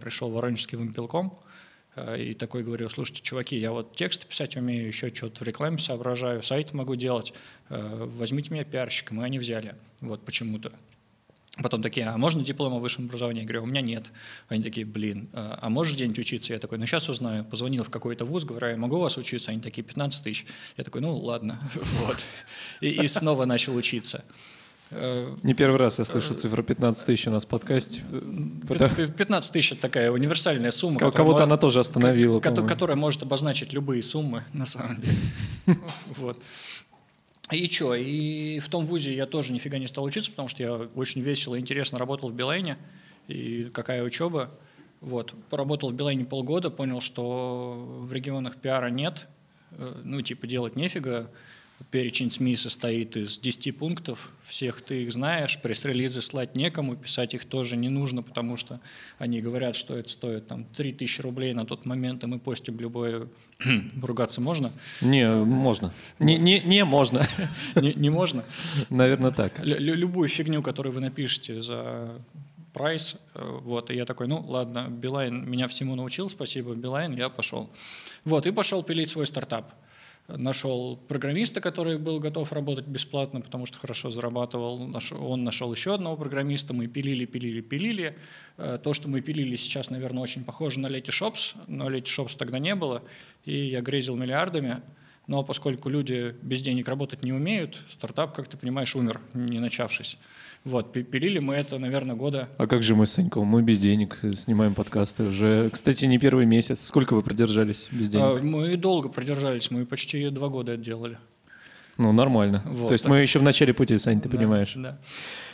пришел в Воронежский вымпелком, э, и такой говорю, слушайте, чуваки, я вот текст писать умею, еще что-то в рекламе соображаю, сайт могу делать, э, возьмите меня пиарщиком, и они взяли, вот почему-то. Потом такие, а можно диплом о высшем образовании? Я говорю, у меня нет. Они такие, блин, а, а можешь где-нибудь учиться? Я такой, ну сейчас узнаю. Позвонил в какой-то вуз, говорю, я могу у вас учиться? Они такие, 15 тысяч. Я такой, ну ладно. Вот. И, и снова начал учиться. Э, Не первый раз я слышу цифру 15 тысяч у нас в подкасте. 15 тысяч – это такая универсальная сумма. Кого-то она тоже остановила. Которая может обозначить любые суммы, на самом деле. Вот. И что, и в том вузе я тоже нифига не стал учиться, потому что я очень весело и интересно работал в Билайне, и какая учеба. Вот, поработал в Билайне полгода, понял, что в регионах пиара нет, э, ну, типа, делать нефига, перечень СМИ состоит из 10 пунктов, всех ты их знаешь, пресс-релизы слать некому, писать их тоже не нужно, потому что они говорят, что это стоит там 3000 рублей на тот момент, и мы постим любое... Ругаться можно? Не, можно. Не, не, не можно. Не, не можно? Наверное, так. Лю любую фигню, которую вы напишете за прайс, э, вот, и я такой, ну, ладно, Билайн меня всему научил, спасибо, Билайн, я пошел. Вот, и пошел пилить свой стартап нашел программиста, который был готов работать бесплатно, потому что хорошо зарабатывал. Он нашел еще одного программиста, мы пилили, пилили, пилили. Э, то, что мы пилили сейчас, наверное, очень похоже на Letyshops, но Letyshops тогда не было, и я грезил миллиардами. Но поскольку люди без денег работать не умеют, стартап, как ты понимаешь, умер, не начавшись. Вот, пилили мы это, наверное, года. А как же мы с Саньком? Мы без денег снимаем подкасты уже. Кстати, не первый месяц. Сколько вы продержались без денег? А, мы долго продержались, мы почти два года это делали. Ну, нормально. Вот. То есть мы еще в начале пути, Сань, ты да, понимаешь. Да.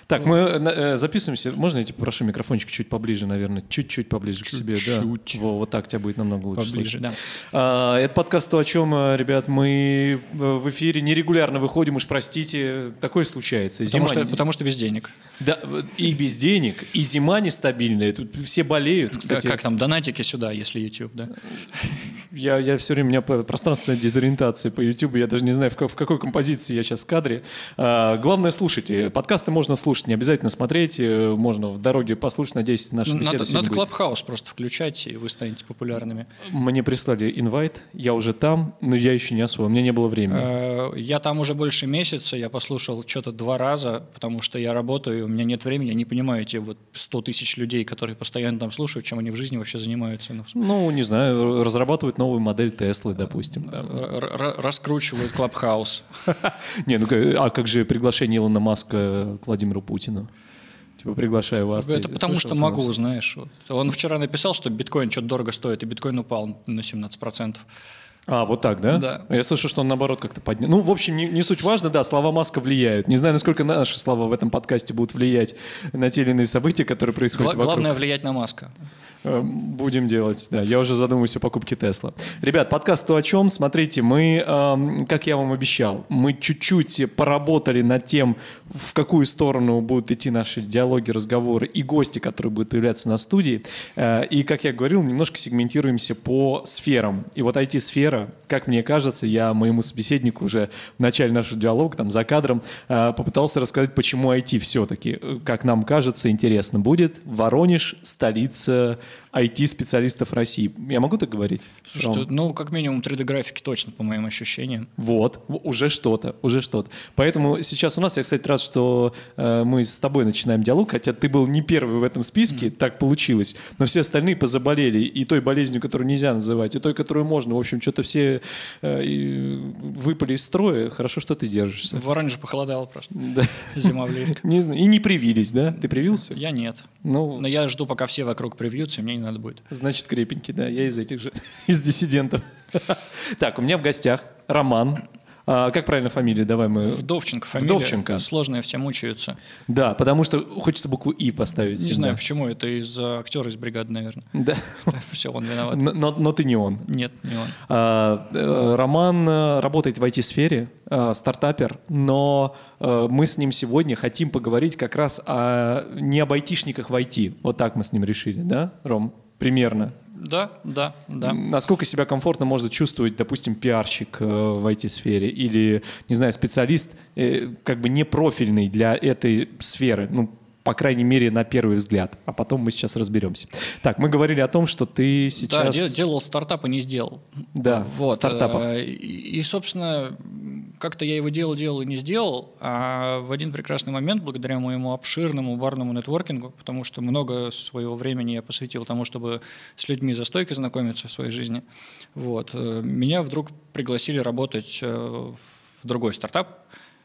Так, мы э, записываемся. Можно я тебе прошу микрофончик чуть поближе, наверное, чуть-чуть поближе чуть-чуть. к себе, да. Во, вот так тебя будет намного лучше поближе, слышать. Да. А, это подкаст «То о чем», э, ребят, мы э, в эфире нерегулярно выходим, уж простите, такое случается. Потому, зима... что, потому что без денег. Да, и без денег, и зима нестабильная, тут все болеют, кстати. Да, как там, донатики сюда, если YouTube, да? Я, я все время, у меня пространственная дезориентация по YouTube, я даже не знаю, в, в какой композиции я сейчас в кадре. А, главное, слушайте. Подкасты можно слушать слушать, не обязательно смотреть, э, можно в дороге послушать, надеюсь, наши ну, беседы Надо, надо Клабхаус просто включать, и вы станете популярными. Мне прислали инвайт, я уже там, но я еще не освоил, у меня не было времени. Э, я там уже больше месяца, я послушал что-то два раза, потому что я работаю, у меня нет времени, я не понимаю эти вот 100 тысяч людей, которые постоянно там слушают, чем они в жизни вообще занимаются. Ну, ну не знаю, разрабатывают новую модель Теслы, допустим. Раскручивают Клабхаус. Не, ну а как же приглашение Илона Маска к Владимиру Путину. Типа приглашаю вас. Это потому что могу, знаешь. Он вчера написал, что биткоин что-то дорого стоит, и биткоин упал на 17%. А, вот так, да? Да. Я слышу, что он наоборот как-то поднял. Ну, в общем, не, не суть важно, да, слова Маска влияют. Не знаю, насколько наши слова в этом подкасте будут влиять на те или иные события, которые происходят Гла- вокруг. Главное влиять на Маска. Э, будем делать, да. Я уже задумываюсь о покупке Тесла. Ребят, подкаст «То о чем?» Смотрите, мы, эм, как я вам обещал, мы чуть-чуть поработали над тем, в какую сторону будут идти наши диалоги, разговоры и гости, которые будут появляться на студии. Э, и, как я говорил, немножко сегментируемся по сферам. И вот IT-сфера, как мне кажется, я моему собеседнику уже в начале нашего диалога, там, за кадром, э, попытался рассказать, почему IT все-таки, как нам кажется, интересно будет. Воронеж, столица IT-специалистов России. Я могу так говорить? Что, ну, как минимум 3D-графики точно, по моим ощущениям. Вот, уже что-то, уже что-то. Поэтому сейчас у нас, я, кстати, рад, что э, мы с тобой начинаем диалог, хотя ты был не первый в этом списке, mm. так получилось, но все остальные позаболели и той болезнью, которую нельзя называть, и той, которую можно. В общем, что-то все э, выпали из строя. Хорошо, что ты держишься. В Воронеже похолодало просто. Да. Зима близко. Не знаю. И не привились, да? Ты привился? Я нет. Ну, но я жду, пока все вокруг привьются, и мне не надо будет. Значит, крепенький, да. Я из этих же, из диссидентов. Так, у меня в гостях Роман. А, как правильно фамилия? Давай мы... Вдовченко фамилия. Вдовченко. Сложная, все мучаются. Да, потому что хочется букву «и» поставить. Не всегда. знаю, почему. Это из актера из бригады, наверное. Да. Все, он виноват. Но, но, ты не он. Нет, не он. А, э, Роман э, работает в IT-сфере, стартапер, но мы с ним сегодня хотим поговорить как раз о, не об айтишниках в IT. Вот так мы с ним решили, да, Ром? Примерно. Да, да, да. Насколько себя комфортно может чувствовать, допустим, пиарщик э, в IT-сфере или, не знаю, специалист, э, как бы не профильный для этой сферы, ну, по крайней мере, на первый взгляд. А потом мы сейчас разберемся. Так, мы говорили о том, что ты сейчас... Да, делал стартап и не сделал. Да, вот. стартапов. Э, и, собственно, как-то я его делал, делал и не сделал, а в один прекрасный момент, благодаря моему обширному барному нетворкингу, потому что много своего времени я посвятил тому, чтобы с людьми за стойкой знакомиться в своей жизни, вот, э, меня вдруг пригласили работать э, в другой стартап.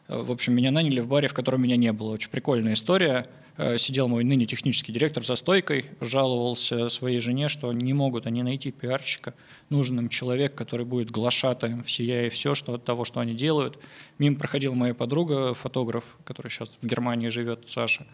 В общем, меня наняли в баре, в котором меня не было. Очень прикольная история – сидел мой ныне технический директор за стойкой, жаловался своей жене, что не могут они найти пиарщика, нужен им человек, который будет глашатаем всея и все что, от того, что они делают. Мимо проходила моя подруга, фотограф, который сейчас в Германии живет, Саша,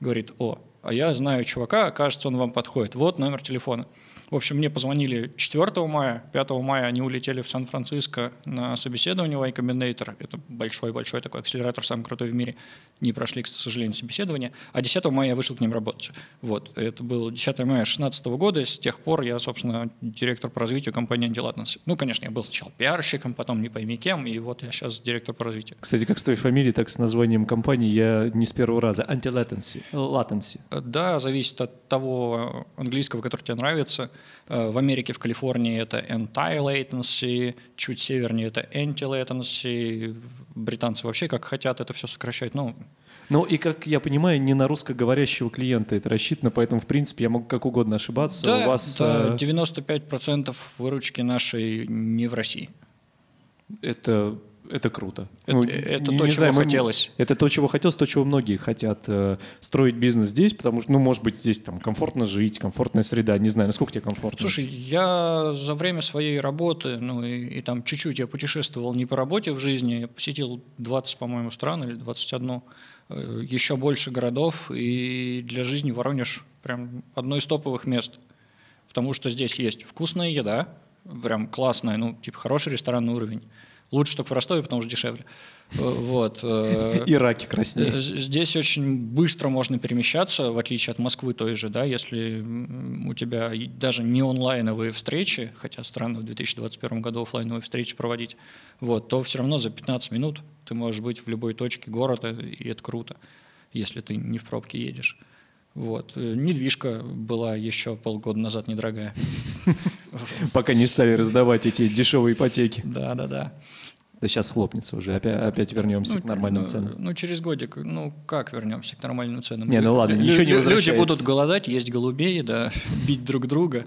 говорит, о, а я знаю чувака, кажется, он вам подходит, вот номер телефона. В общем, мне позвонили 4 мая, 5 мая они улетели в Сан-Франциско на собеседование в Y Combinator. Это большой-большой такой акселератор, самый крутой в мире. Не прошли, к сожалению, собеседование. А 10 мая я вышел к ним работать. Вот. Это было 10 мая 2016 года. С тех пор я, собственно, директор по развитию компании Antilatency. Ну, конечно, я был сначала пиарщиком, потом не пойми кем, и вот я сейчас директор по развитию. Кстати, как с твоей фамилией, так и с названием компании я не с первого раза. Antilatency. Latency. Да, зависит от того английского, который тебе нравится. Э, в Америке, в Калифорнии это anti-latency, чуть севернее это anti-latency. Британцы вообще как хотят это все сокращать. Ну, ну и, как я понимаю, не на русскоговорящего клиента это рассчитано, поэтому, в принципе, я могу как угодно ошибаться. Да, У вас, да 95% э, выручки нашей не в России. Это это круто. Это, ну, это не, то, не чего знаю, хотелось. Это то, чего хотелось, то, чего многие хотят э, строить бизнес здесь, потому что, ну, может быть, здесь там комфортно жить, комфортная среда. Не знаю, насколько тебе комфортно. Слушай, я за время своей работы, ну, и, и там чуть-чуть я путешествовал не по работе в жизни, я посетил 20, по-моему, стран или 21, э, еще больше городов, и для жизни Воронеж прям одно из топовых мест. Потому что здесь есть вкусная еда, прям классная, ну, типа хороший ресторанный уровень Лучше только в Ростове, потому что дешевле. Э, вот. Э, и раки краснее. Здесь очень быстро можно перемещаться, в отличие от Москвы той же, да, если у тебя даже не онлайновые встречи, хотя странно в 2021 году офлайновые встречи проводить, вот, то все равно за 15 минут ты можешь быть в любой точке города, и это круто, если ты не в пробке едешь. Вот. Э, недвижка была еще полгода назад недорогая. Пока не стали раздавать эти дешевые ипотеки. Да, да, да. Да сейчас хлопнется уже, опять, опять вернемся ну, к нормальным ну, ценам. Ну, через годик, ну, как вернемся к нормальным ценам? Не, ну ладно, ничего не возвращается. Люди будут голодать, есть голубей, да, бить друг друга.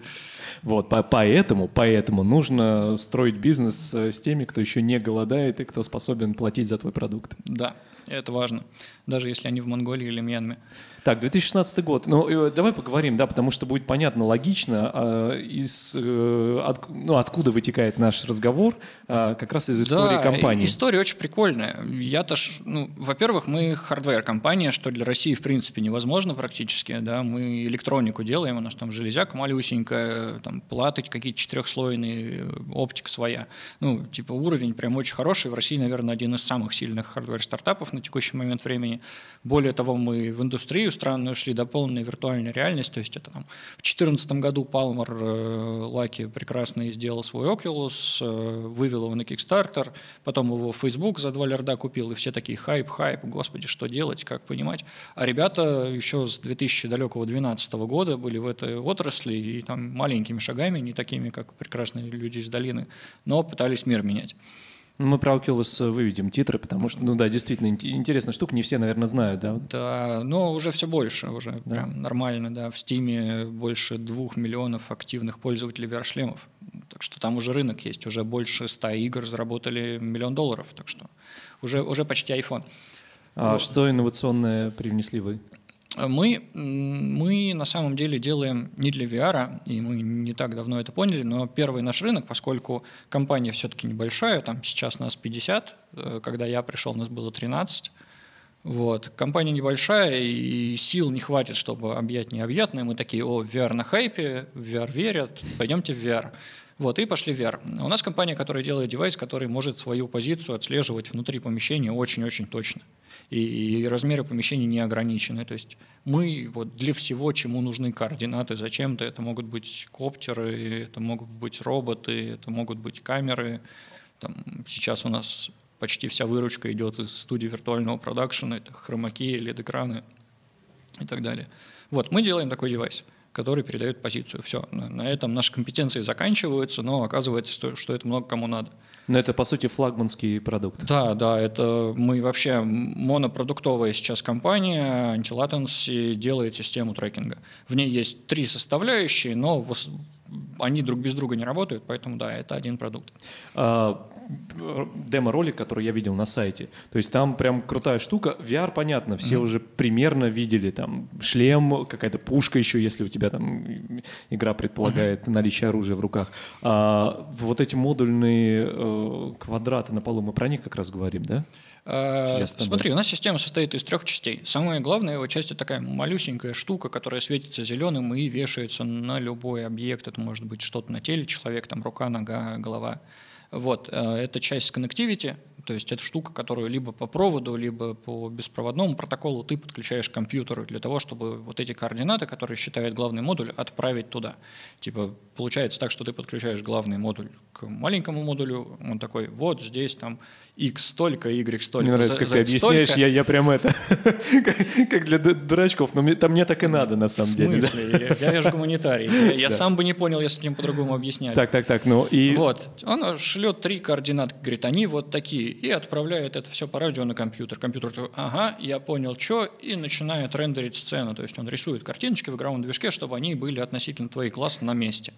Вот, по поэтому, поэтому нужно строить бизнес э, с теми, кто еще не голодает и кто способен платить за твой продукт. Да, это важно, даже если они в Монголии или Мьянме. Так, 2016 год. Ну, э, давай поговорим, да, потому что будет понятно, логично, э, из, э, от, ну, откуда вытекает наш разговор, э, как раз из истории да, компании. история очень прикольная. Я-то, ну, во-первых, мы хардвер-компания, что для России, в принципе, невозможно практически, да, мы электронику делаем, у нас там железяка малюсенькая, там платы какие-то четырехслойные, оптика своя. Ну, типа уровень прям очень хороший. В России, наверное, один из самых сильных hardware-стартапов на текущий момент времени. Более того, мы в индустрию странно ушли до полной виртуальной реальности. То есть это там в 2014 году э, Luckey прекрасно сделал свой Oculus, э, вывел его на Kickstarter, потом его Facebook за 2 лярда купил, и все такие хайп, хайп, господи, что делать, как понимать. А ребята еще с 2012 года были в этой отрасли и там маленькими шагами, не такими, как прекрасные люди из долины, но пытались мир менять. Ну, мы про Oculus выведем титры, потому что, ну да, действительно интересная штука, не все, наверное, знают, да? Да, но уже все больше, уже да. прям нормально, да. В Steam больше двух миллионов активных пользователей VR-шлемов, так что там уже рынок есть, уже больше ста игр заработали миллион долларов, так что уже, уже почти iPhone. А вот. что инновационное привнесли вы? Мы, мы на самом деле делаем не для VR, и мы не так давно это поняли, но первый наш рынок, поскольку компания все-таки небольшая, там сейчас нас 50, э, когда я пришел, нас было 13, вот. Компания небольшая, и сил не хватит, чтобы объять необъятное. Мы такие, о, VR на хайпе, VR верят, пойдемте в VR. Вот, и пошли в VR. У нас компания, которая делает девайс, который может свою позицию отслеживать внутри помещения очень-очень точно и, и размеры помещений не ограничены. То есть мы вот для всего, чему нужны координаты зачем-то, это могут быть коптеры, это могут быть роботы, это могут быть камеры. Там, сейчас у нас почти вся выручка идет из студии виртуального продакшена, это хромаки, LED-экраны. и так далее. Вот, мы делаем такой девайс, который передает позицию. Все, на, на этом наши компетенции заканчиваются, но оказывается, что, что это много кому надо. Но это, по сути, флагманский продукт. Да, да, это мы вообще монопродуктовая сейчас компания, Antilatency делает систему трекинга. В ней есть три составляющие, но они друг без друга не работают, поэтому да, это один продукт. А, демо-ролик, который я видел на сайте. То есть там прям крутая штука. VR, понятно, все mm-hmm. уже примерно видели. Там шлем, какая-то пушка еще, если у тебя там игра предполагает mm-hmm. наличие оружия в руках. А, вот эти модульные э, квадраты на полу, мы про них как раз говорим, да? А, смотри, у нас система состоит из трех частей. Самая главная его часть – это такая малюсенькая штука, которая светится зеленым и вешается на любой объект. Это может быть что-то на теле человек, там рука, нога, голова. Вот, э, это часть connectivity, то есть это штука, которую либо по проводу, либо по беспроводному протоколу ты подключаешь к компьютеру для того, чтобы вот эти координаты, которые считает главный модуль, отправить туда. Типа получается так, что ты подключаешь главный модуль к маленькому модулю, он такой, вот здесь там X столько, Y столько. Мне нравится, как ты объясняешь, я, я прям это, как для дурачков, но мне, там мне так и надо на самом деле. В смысле? Я, я же гуманитарий. Я, сам бы не понял, если бы мне по-другому объясняли. Так, так, так, ну и... Вот, он шлет три координаты, говорит, они вот такие, и отправляет это все по радио на компьютер. Компьютер такой, ага, я понял, что, и начинает рендерить сцену. То есть он рисует картиночки в игровом движке, чтобы они были относительно твоих класс на месте.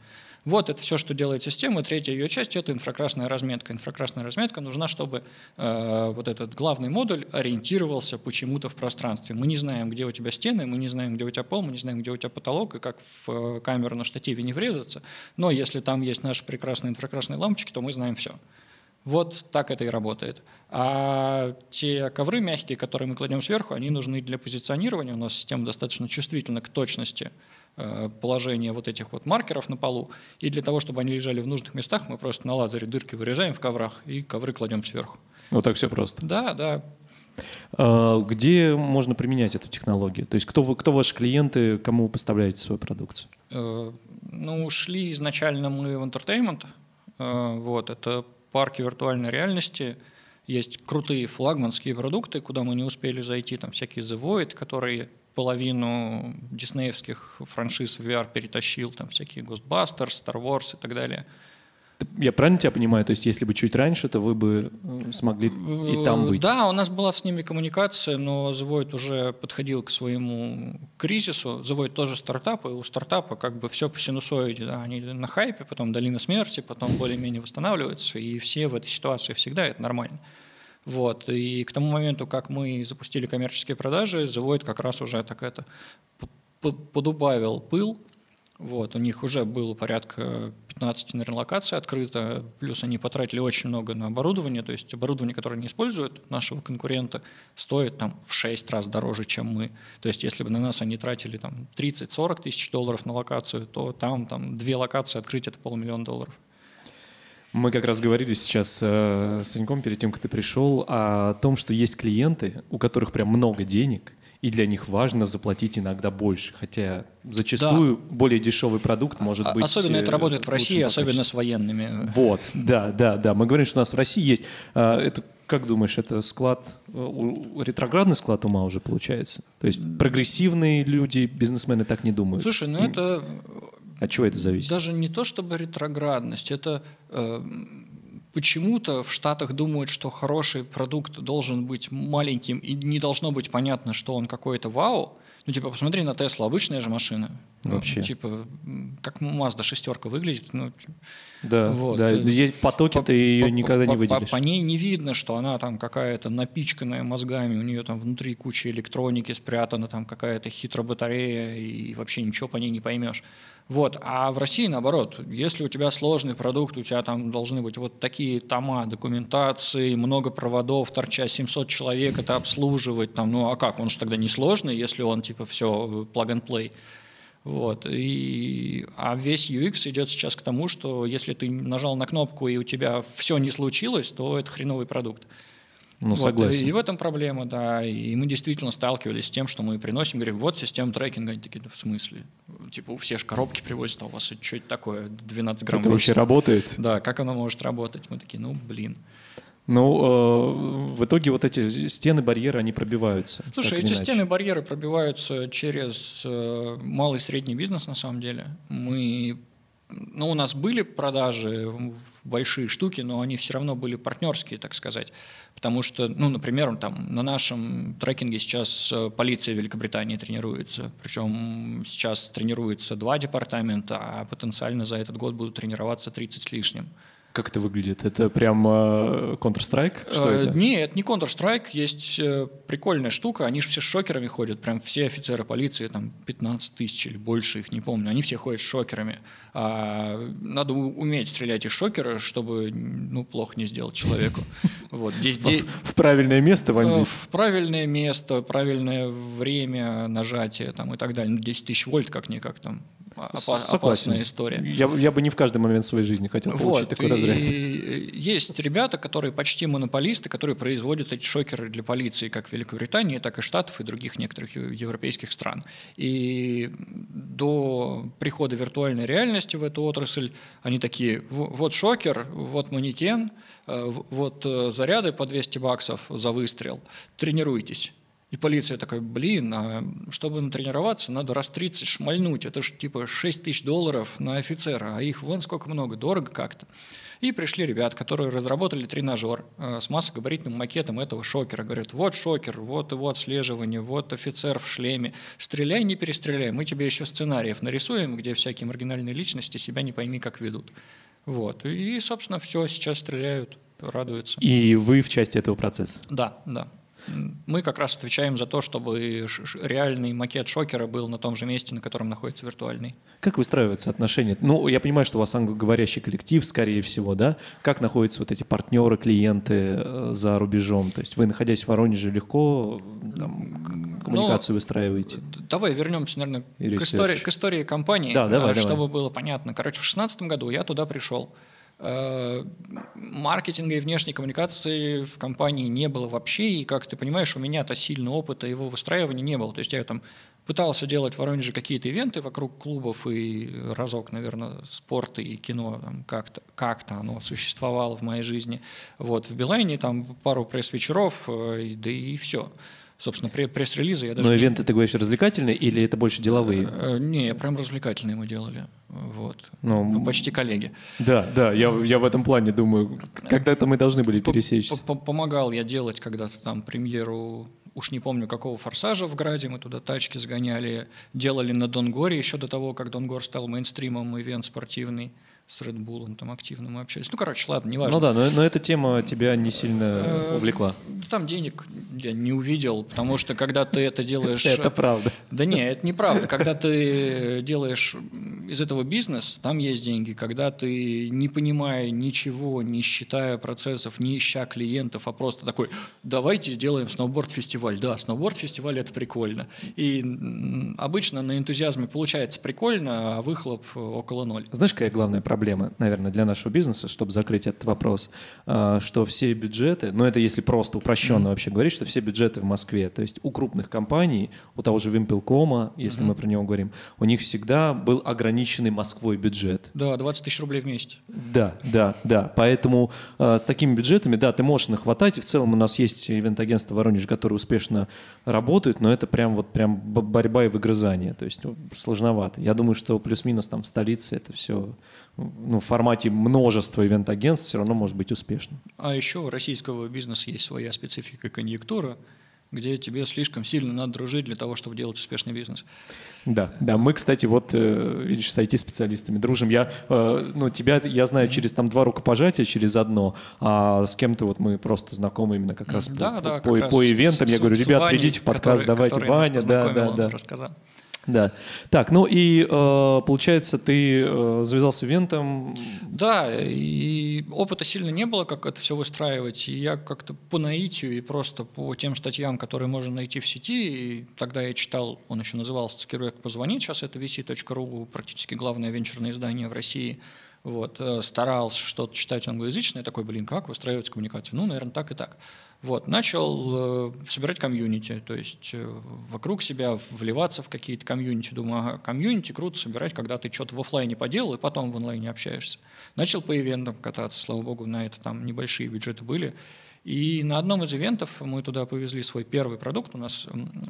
Вот это все, что делает система. Третья ее часть – это инфракрасная разметка. Инфракрасная разметка нужна, чтобы э, вот этот главный модуль ориентировался почему-то в пространстве. Мы не знаем, где у тебя стены, мы не знаем, где у тебя пол, мы не знаем, где у тебя потолок, и как в э, камеру на штативе не врезаться. Но если там есть наши прекрасные инфракрасные лампочки, то мы знаем все. Вот так это и работает. А те ковры мягкие, которые мы кладем сверху, они нужны для позиционирования. У нас система достаточно чувствительна к точности Э, положение вот этих вот маркеров на полу. И для того, чтобы они лежали в нужных местах, мы просто на лазере дырки вырезаем в коврах и ковры кладем сверху. Вот так все просто. Да, да. А где можно применять эту технологию? То есть кто, вы, кто ваши клиенты, кому вы поставляете свою продукцию? Э, ну, шли изначально мы в entertainment. Э, вот, это парки виртуальной реальности. Есть крутые флагманские продукты, куда мы не успели зайти, там всякие The Void, которые половину диснеевских франшиз в VR перетащил, там всякие Ghostbusters, Star Wars и так далее. Я правильно тебя понимаю? То есть, если бы чуть раньше, то вы бы э, смогли и там быть? Да, у нас была с ними коммуникация, но Void уже подходил к своему кризису. Void тоже стартап, и у стартапа как бы все по синусоиде. Да? Они на хайпе, потом долина смерти, потом более-менее восстанавливаются, и все в этой ситуации всегда, это нормально. Вот. И к тому моменту, как мы запустили коммерческие продажи, Void как раз уже так это подубавил пыл. Вот. У них уже было порядка 15, наверное, локаций открыто, плюс они потратили очень много на оборудование, то есть оборудование, которое не используют нашего конкурента, стоит там в 6 раз дороже, чем мы. То есть если бы на нас они тратили там 30-40 тысяч долларов на локацию, то там, там две локации открыть – это полмиллиона долларов. Мы как раз говорили сейчас э, с Саньком перед тем, как ты пришел, о том, что есть клиенты, у которых прям много денег, и для них важно заплатить иногда больше, хотя зачастую да. более дешевый продукт может быть. Особенно это работает в России, особенно с военными. Вот, да, да, да. Мы говорим, что у нас в России есть. Э, это как думаешь, это склад, э, ретроградный склад ума уже получается? То есть прогрессивные люди, бизнесмены так не думают? Слушай, ну это от чего это зависит? Даже не то чтобы ретроградность, это э, почему-то в Штатах думают, что хороший продукт должен быть маленьким и не должно быть понятно, что он какой-то вау. Ну, типа, посмотри на Теслу, обычная же машина. Ну, Вообще. Ну, типа, как Mazda шестерка выглядит. Ну, да, вот. да. В потоке по, ты ее по, никогда по, не выделишь. По, по ней не видно, что она там какая-то напичканная мозгами, у нее там внутри куча электроники спрятана, там какая-то хитрая батарея, и вообще ничего по ней не поймешь. Вот. А в России наоборот, если у тебя сложный продукт, у тебя там должны быть вот такие тома документации, много проводов, торча 700 человек это обслуживать, там, ну а как, он же тогда не сложный, если он типа все plug-and-play. Вот. И, а весь UX идет сейчас к тому, что если ты нажал на кнопку и у тебя все не случилось, то это хреновый продукт. Ну, вот, согласен. И в этом проблема, да. И мы действительно сталкивались с тем, что мы приносим, говорим, вот система трекинга. Они такие, да в смысле? Типа, у всех же коробки привозят, а у вас это что это такое? 12 грамм Это вообще работает? Да, как оно может работать? Мы такие, ну, блин. Ну, э, в итоге вот эти стены, барьеры, они пробиваются. Слушай, эти стены, барьеры пробиваются через э, малый и средний бизнес, на самом деле. Мы ну, у нас были продажи в большие штуки, но они все равно были партнерские, так сказать. Потому что, ну, например, там на нашем трекинге сейчас э, полиция Великобритании тренируется. Причем сейчас тренируется два департамента, а потенциально за этот год будут тренироваться 30 с лишним. Как это выглядит? Это прям э, Counter-Strike? Что э, это? Не, это не Counter-Strike. Есть э, прикольная штука. Они же все с шокерами ходят. Прям все офицеры полиции, там 15 тысяч или больше, их не помню. Они все ходят с шокерами. А надо уметь стрелять из шокера, чтобы ну, плохо не сделать человеку. Вот. Здесь, в, в правильное место вонзить? В правильное место, правильное время нажатия там, и так далее. 10 ну, тысяч вольт как-никак там опа- опасная история. Я, я бы не в каждый момент своей жизни хотел получить вот, такой разряд. И есть ребята, которые почти монополисты, которые производят эти шокеры для полиции как в Великобритании, так и Штатов и других некоторых европейских стран. И до прихода виртуальной реальности в эту отрасль они такие, вот шокер, вот манекен, э, вот э, заряды по 200 баксов за выстрел, тренируйтесь. И полиция такая, блин, а чтобы натренироваться, надо раз 30 шмальнуть. Это же типа 6 тысяч долларов на офицера, а их вон сколько много, дорого как-то. И пришли ребят, которые разработали тренажер э, с массогабаритным макетом этого шокера. Говорят, вот шокер, вот его отслеживание, вот офицер в шлеме. Стреляй, не перестреляй. Мы тебе еще сценариев нарисуем, где всякие маргинальные личности себя не пойми как ведут. Вот. И, собственно, все, сейчас стреляют, радуются. И вы в части этого процесса? Да, да мы как раз отвечаем за то, чтобы реальный макет шокера был на том же месте, на котором находится виртуальный. Как выстраиваются отношения? Ну, я понимаю, что у вас англоговорящий коллектив, скорее всего, да? Как находятся вот эти партнеры, клиенты э, за рубежом? То есть вы, находясь в Воронеже, легко там, коммуникацию Но, выстраиваете? Давай вернемся, наверное, к истории, к истории компании, да, давай, чтобы давай. было понятно. Короче, в 2016 году я туда пришел. Э, маркетинга и внешней коммуникации в компании не было вообще, и, как ты понимаешь, у меня-то сильного опыта его выстраивания не было. То есть я там пытался делать в Воронеже какие-то ивенты вокруг клубов, и разок, наверное, спорт и кино там как-то как оно существовало в моей жизни. Вот, в Билайне там пару пресс-вечеров, э, да и все. Собственно, пресс-релизы я даже... Но ивенты, ты говоришь, развлекательные или это больше деловые? Э, не, прям развлекательные мы делали. Вот. Ну, ну, почти коллеги. Да, да, я, я в этом плане думаю, когда-то мы должны были пересечься. Помогал я делать когда-то там премьеру уж не помню какого форсажа в Граде, мы туда тачки сгоняли, делали на Донгоре еще до того, как Донгор стал мейнстримом, ивент спортивный с Red Bull там активно мы общались. Ну, короче, ладно, неважно. Ну да, но, но эта тема тебя не сильно э, увлекла. Там денег я не увидел, потому что когда ты это делаешь... Это правда. Да не, это неправда. Когда ты делаешь из этого бизнес, там есть деньги. Когда ты, не понимая ничего, не считая процессов, не ища клиентов, а просто такой, давайте сделаем сноуборд-фестиваль. Да, сноуборд-фестиваль – это прикольно. И обычно на энтузиазме получается прикольно, а выхлоп около ноль. Знаешь, какая главная проблема? Проблема, наверное, для нашего бизнеса, чтобы закрыть этот вопрос, а, что все бюджеты, ну это если просто упрощенно mm-hmm. вообще говорить, что все бюджеты в Москве, то есть у крупных компаний, у того же Вимпелкома, если mm-hmm. мы про него говорим, у них всегда был ограниченный Москвой бюджет. Да, 20 тысяч рублей в месяц. Да, да, да. Поэтому э, с такими бюджетами, да, ты можешь нахватать, и в целом у нас есть ивент-агентство Воронеж, которое успешно работает, но это прям вот прям борьба и выгрызание, то есть ну, сложновато. Я думаю, что плюс-минус там в столице это все ну, в формате множества ивент-агентств все равно может быть успешным. А еще у российского бизнеса есть своя специфика конъюнктура, где тебе слишком сильно надо дружить для того, чтобы делать успешный бизнес. Да, да, мы, кстати, вот, э, видишь, с IT-специалистами дружим. Я, э, ну, тебя я знаю через там два рукопожатия, через одно, а с кем-то вот мы просто знакомы именно как раз да, по, да, по, как по ивентам. С, я говорю, ребят, Ваней, придите в подкаст, который, давайте, который Ваня, да, да, да. Рассказал. Да. Так, ну и э, получается, ты э, завязался ивентом. Да, и опыта сильно не было, как это все выстраивать. И я как-то по наитию и просто по тем статьям, которые можно найти в сети, и тогда я читал, он еще назывался «Цикируек позвонить», сейчас это vc.ru, практически главное венчурное издание в России, Вот, э, старался что-то читать англоязычное, такой, блин, как выстраивать коммуникацию? Ну, наверное, так и так. Вот, начал э, собирать комьюнити, то есть э, вокруг себя вливаться в какие-то комьюнити. Думаю, ага, комьюнити круто собирать, когда ты что-то в офлайне поделал, и потом в онлайне общаешься. Начал по ивентам кататься, слава богу, на это там небольшие бюджеты были. И на одном из ивентов мы туда повезли свой первый продукт. У нас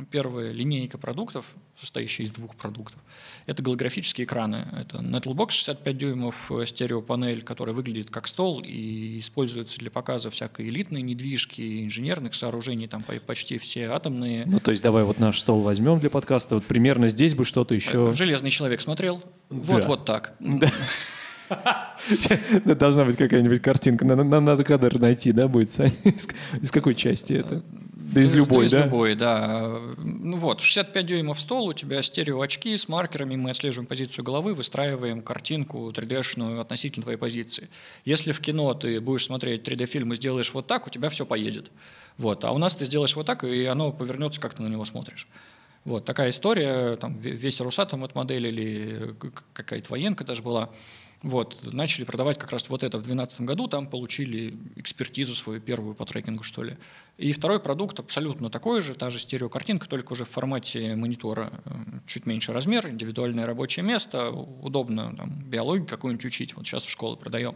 первая линейка продуктов, состоящая из двух продуктов. Это голографические экраны. Это Netlbox 65 дюймов, э, стереопанель, которая выглядит как стол и используется для показа всякой элитной недвижки, инженерных сооружений, там почти все атомные. Ну, то есть давай вот наш стол возьмем для подкаста. Вот примерно здесь бы что-то еще... Э, Железный человек смотрел. Вот, да. вот так. Да. Должна быть какая-нибудь картинка. Нам надо кадр найти, да, будет, Из какой части это? Да из любой, да? Из любой, да. Ну вот, 65 дюймов стол, у тебя стереоочки с маркерами, мы отслеживаем позицию головы, выстраиваем картинку 3D-шную относительно твоей позиции. Если в кино ты будешь смотреть 3D-фильм и сделаешь вот так, у тебя все поедет. Вот. А у нас ты сделаешь вот так, и оно повернется, как ты на него смотришь. Вот такая история, там весь Русатом от модели или какая-то военка даже была. Вот, начали продавать как раз вот это в 2012 году, там получили экспертизу свою первую по трекингу, что ли. И второй продукт абсолютно такой же, та же стереокартинка, только уже в формате монитора, э, чуть меньше размер, индивидуальное рабочее место, удобно там, биологию какую-нибудь учить. Вот сейчас в школы продаем.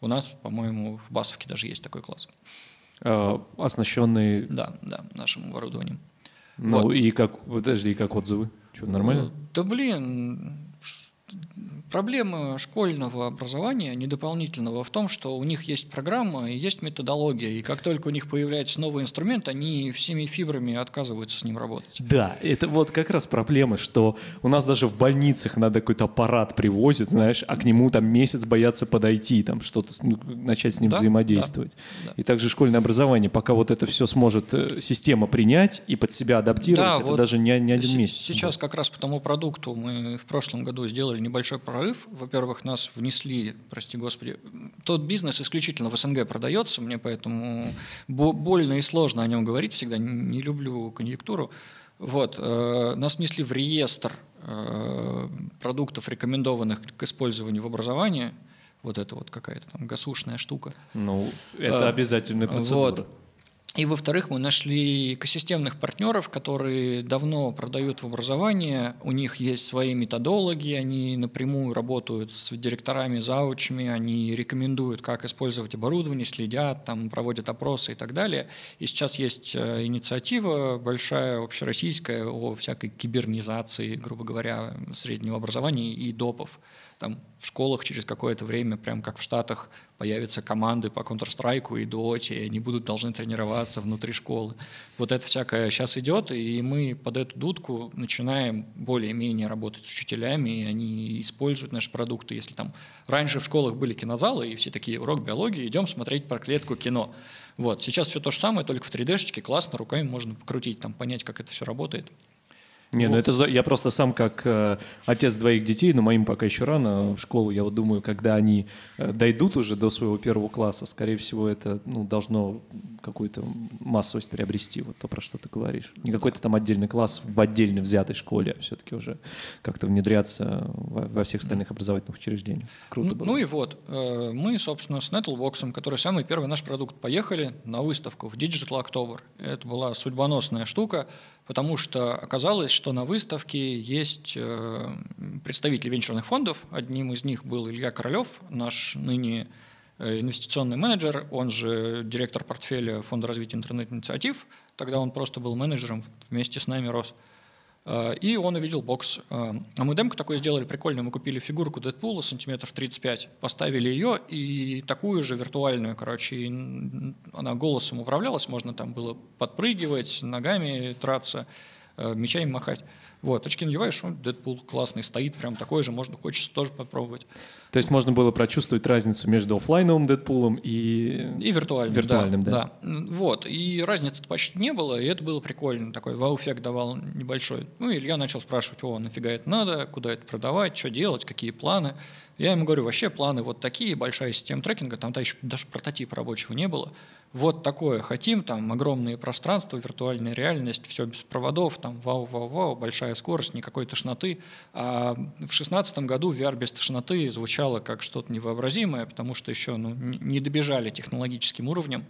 У нас, по-моему, в Басовке даже есть такой класс. А, оснащенный... Да, да, нашим оборудованием. Ну вот. и как, подожди, как отзывы? Что, нормально? Да блин, Проблема школьного образования, не дополнительного, в том, что у них есть программа и есть методология, и как только у них появляется новый инструмент, они всеми фибрами отказываются с ним работать. Да, это вот как раз проблема, что у нас даже в больницах надо какой-то аппарат привозить, знаешь, а к нему там месяц боятся подойти, там что-то ну, начать с ним да, взаимодействовать. Да, да. И также школьное образование, пока вот это все сможет э, система принять и под себя адаптировать, да, это вот даже не, не один месяц. Сейчас как раз по тому продукту мы в прошлом году сделали небольшой прорыв. Во-первых, нас внесли, прости господи, тот бизнес исключительно в СНГ продается, мне поэтому больно и сложно о нем говорить всегда, не люблю конъюнктуру. Вот, э, нас внесли в реестр э, продуктов, рекомендованных к использованию в образовании. Вот это вот какая-то там гасушная штука. Ну, это э, обязательная процедура. Вот. И, во-вторых, мы нашли экосистемных партнеров, которые давно продают в образование, у них есть свои методологи, они напрямую работают с директорами, заучами, они рекомендуют, как использовать оборудование, следят, там, проводят опросы и так далее. И сейчас есть э, инициатива большая, общероссийская, о всякой кибернизации, грубо говоря, среднего образования и допов там в школах через какое-то время, прям как в Штатах, появятся команды по Counter-Strike и Dota, и они будут должны тренироваться внутри школы. Вот это всякое сейчас идет, и мы под эту дудку начинаем более-менее работать с учителями, и они используют наши продукты. Если там раньше в школах были кинозалы, и все такие, урок биологии, идем смотреть про клетку кино. Вот, сейчас все то же самое, только в 3D-шечке, классно, руками можно покрутить, там, понять, как это все работает. Не, ну вот. ну это я просто сам как э, отец двоих детей, но моим пока еще рано в школу. Я вот думаю, когда они э, дойдут уже до своего первого класса, скорее всего, это ну, должно какую-то массовость приобрести, вот то, про что ты говоришь. Не какой-то там отдельный класс в отдельно взятой школе, а все-таки уже как-то внедряться во, во всех остальных образовательных учреждениях. Круто ну, было. Ну и вот, э, мы, собственно, с Netlbox, который самый первый наш продукт, поехали на выставку в Digital October. Это была судьбоносная штука, потому что оказалось, что на выставке есть э, представители венчурных фондов. Одним из них был Илья Королев, наш ныне э, инвестиционный менеджер, он же директор портфеля Фонда развития интернет-инициатив. Тогда он просто был менеджером, вместе с нами рос. Э, и он увидел бокс. Э, а мы демку такой сделали прикольную. Мы купили фигурку Дэдпула сантиметров 35, поставили ее и такую же виртуальную, короче, она голосом управлялась, можно там было подпрыгивать, ногами траться, мечами махать. Вот, очки надеваешь, он Дэдпул классный, стоит прям такой же, можно, хочется тоже попробовать. То есть можно было прочувствовать разницу между офлайновым Дэдпулом и, и виртуальным. виртуальным да, да. да. Вот, и разницы почти не было, и это было прикольно, такой вау-эффект давал небольшой. Ну, Илья начал спрашивать, о, нафига это надо, куда это продавать, что делать, какие планы. Я ему говорю, вообще планы вот такие, большая система трекинга, там еще даже прототипа рабочего не было. Вот такое хотим, там огромные пространства, виртуальная реальность, все без проводов, там вау-вау-вау, большая скорость, никакой тошноты. А в 2016 году VR без тошноты звучало как что-то невообразимое, потому что еще ну, не добежали технологическим уровнем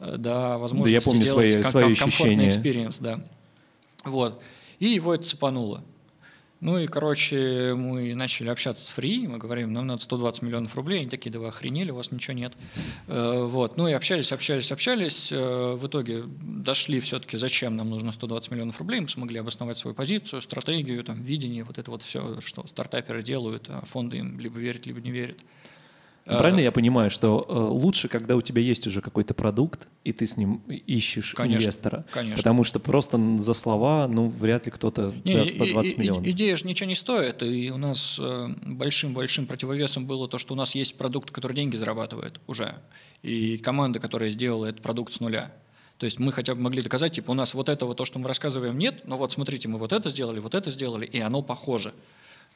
э, до возможности да, я помню сделать свои, свои комфортный experience. Да. Вот. И его это цепануло. Ну и, короче, мы начали общаться с Фри, мы говорим, нам надо 120 миллионов рублей, они такие, да вы охренели, у вас ничего нет. Э, вот, ну и общались, общались, общались, э, в итоге дошли все-таки, зачем нам нужно 120 миллионов рублей, мы смогли обосновать свою позицию, стратегию, там, видение, вот это вот все, что стартаперы делают, а фонды им либо верят, либо не верят. Ну, правильно я понимаю, что э, лучше, когда у тебя есть уже какой-то продукт, и ты с ним ищешь конечно, инвестора? Конечно. Потому что просто за слова, ну, вряд ли кто-то не, даст 120 и, миллионов. Идея же ничего не стоит, и у нас э, большим-большим противовесом было то, что у нас есть продукт, который деньги зарабатывает уже, и команда, которая сделала этот продукт с нуля. То есть мы хотя бы могли доказать, типа, у нас вот этого, то, что мы рассказываем, нет, но вот смотрите, мы вот это сделали, вот это сделали, и оно похоже.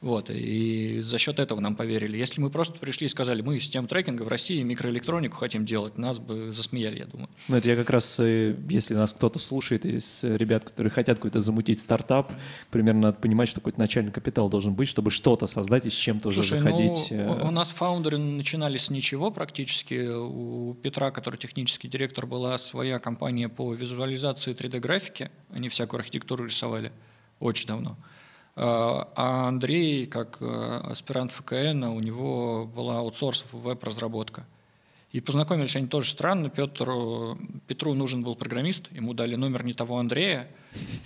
Вот, и за счет этого нам поверили. Если мы просто пришли и сказали, мы систему трекинга в России микроэлектронику хотим делать, нас бы засмеяли, я думаю. Ну, это я как раз, э, если нас кто-то слушает из ребят, которые хотят какой-то замутить стартап, примерно надо понимать, что какой-то начальный капитал должен быть, чтобы что-то создать и с чем-то уже заходить. Ну, э. у нас фаундеры начинали с ничего практически. У Петра, который технический директор, была своя компания по визуализации 3D-графики. Они всякую архитектуру рисовали очень давно. А Андрей, как э, аспирант ФКН, у него была аутсорс веб-разработка. И познакомились они тоже странно. Петру, Петру нужен был программист, ему дали номер не того Андрея,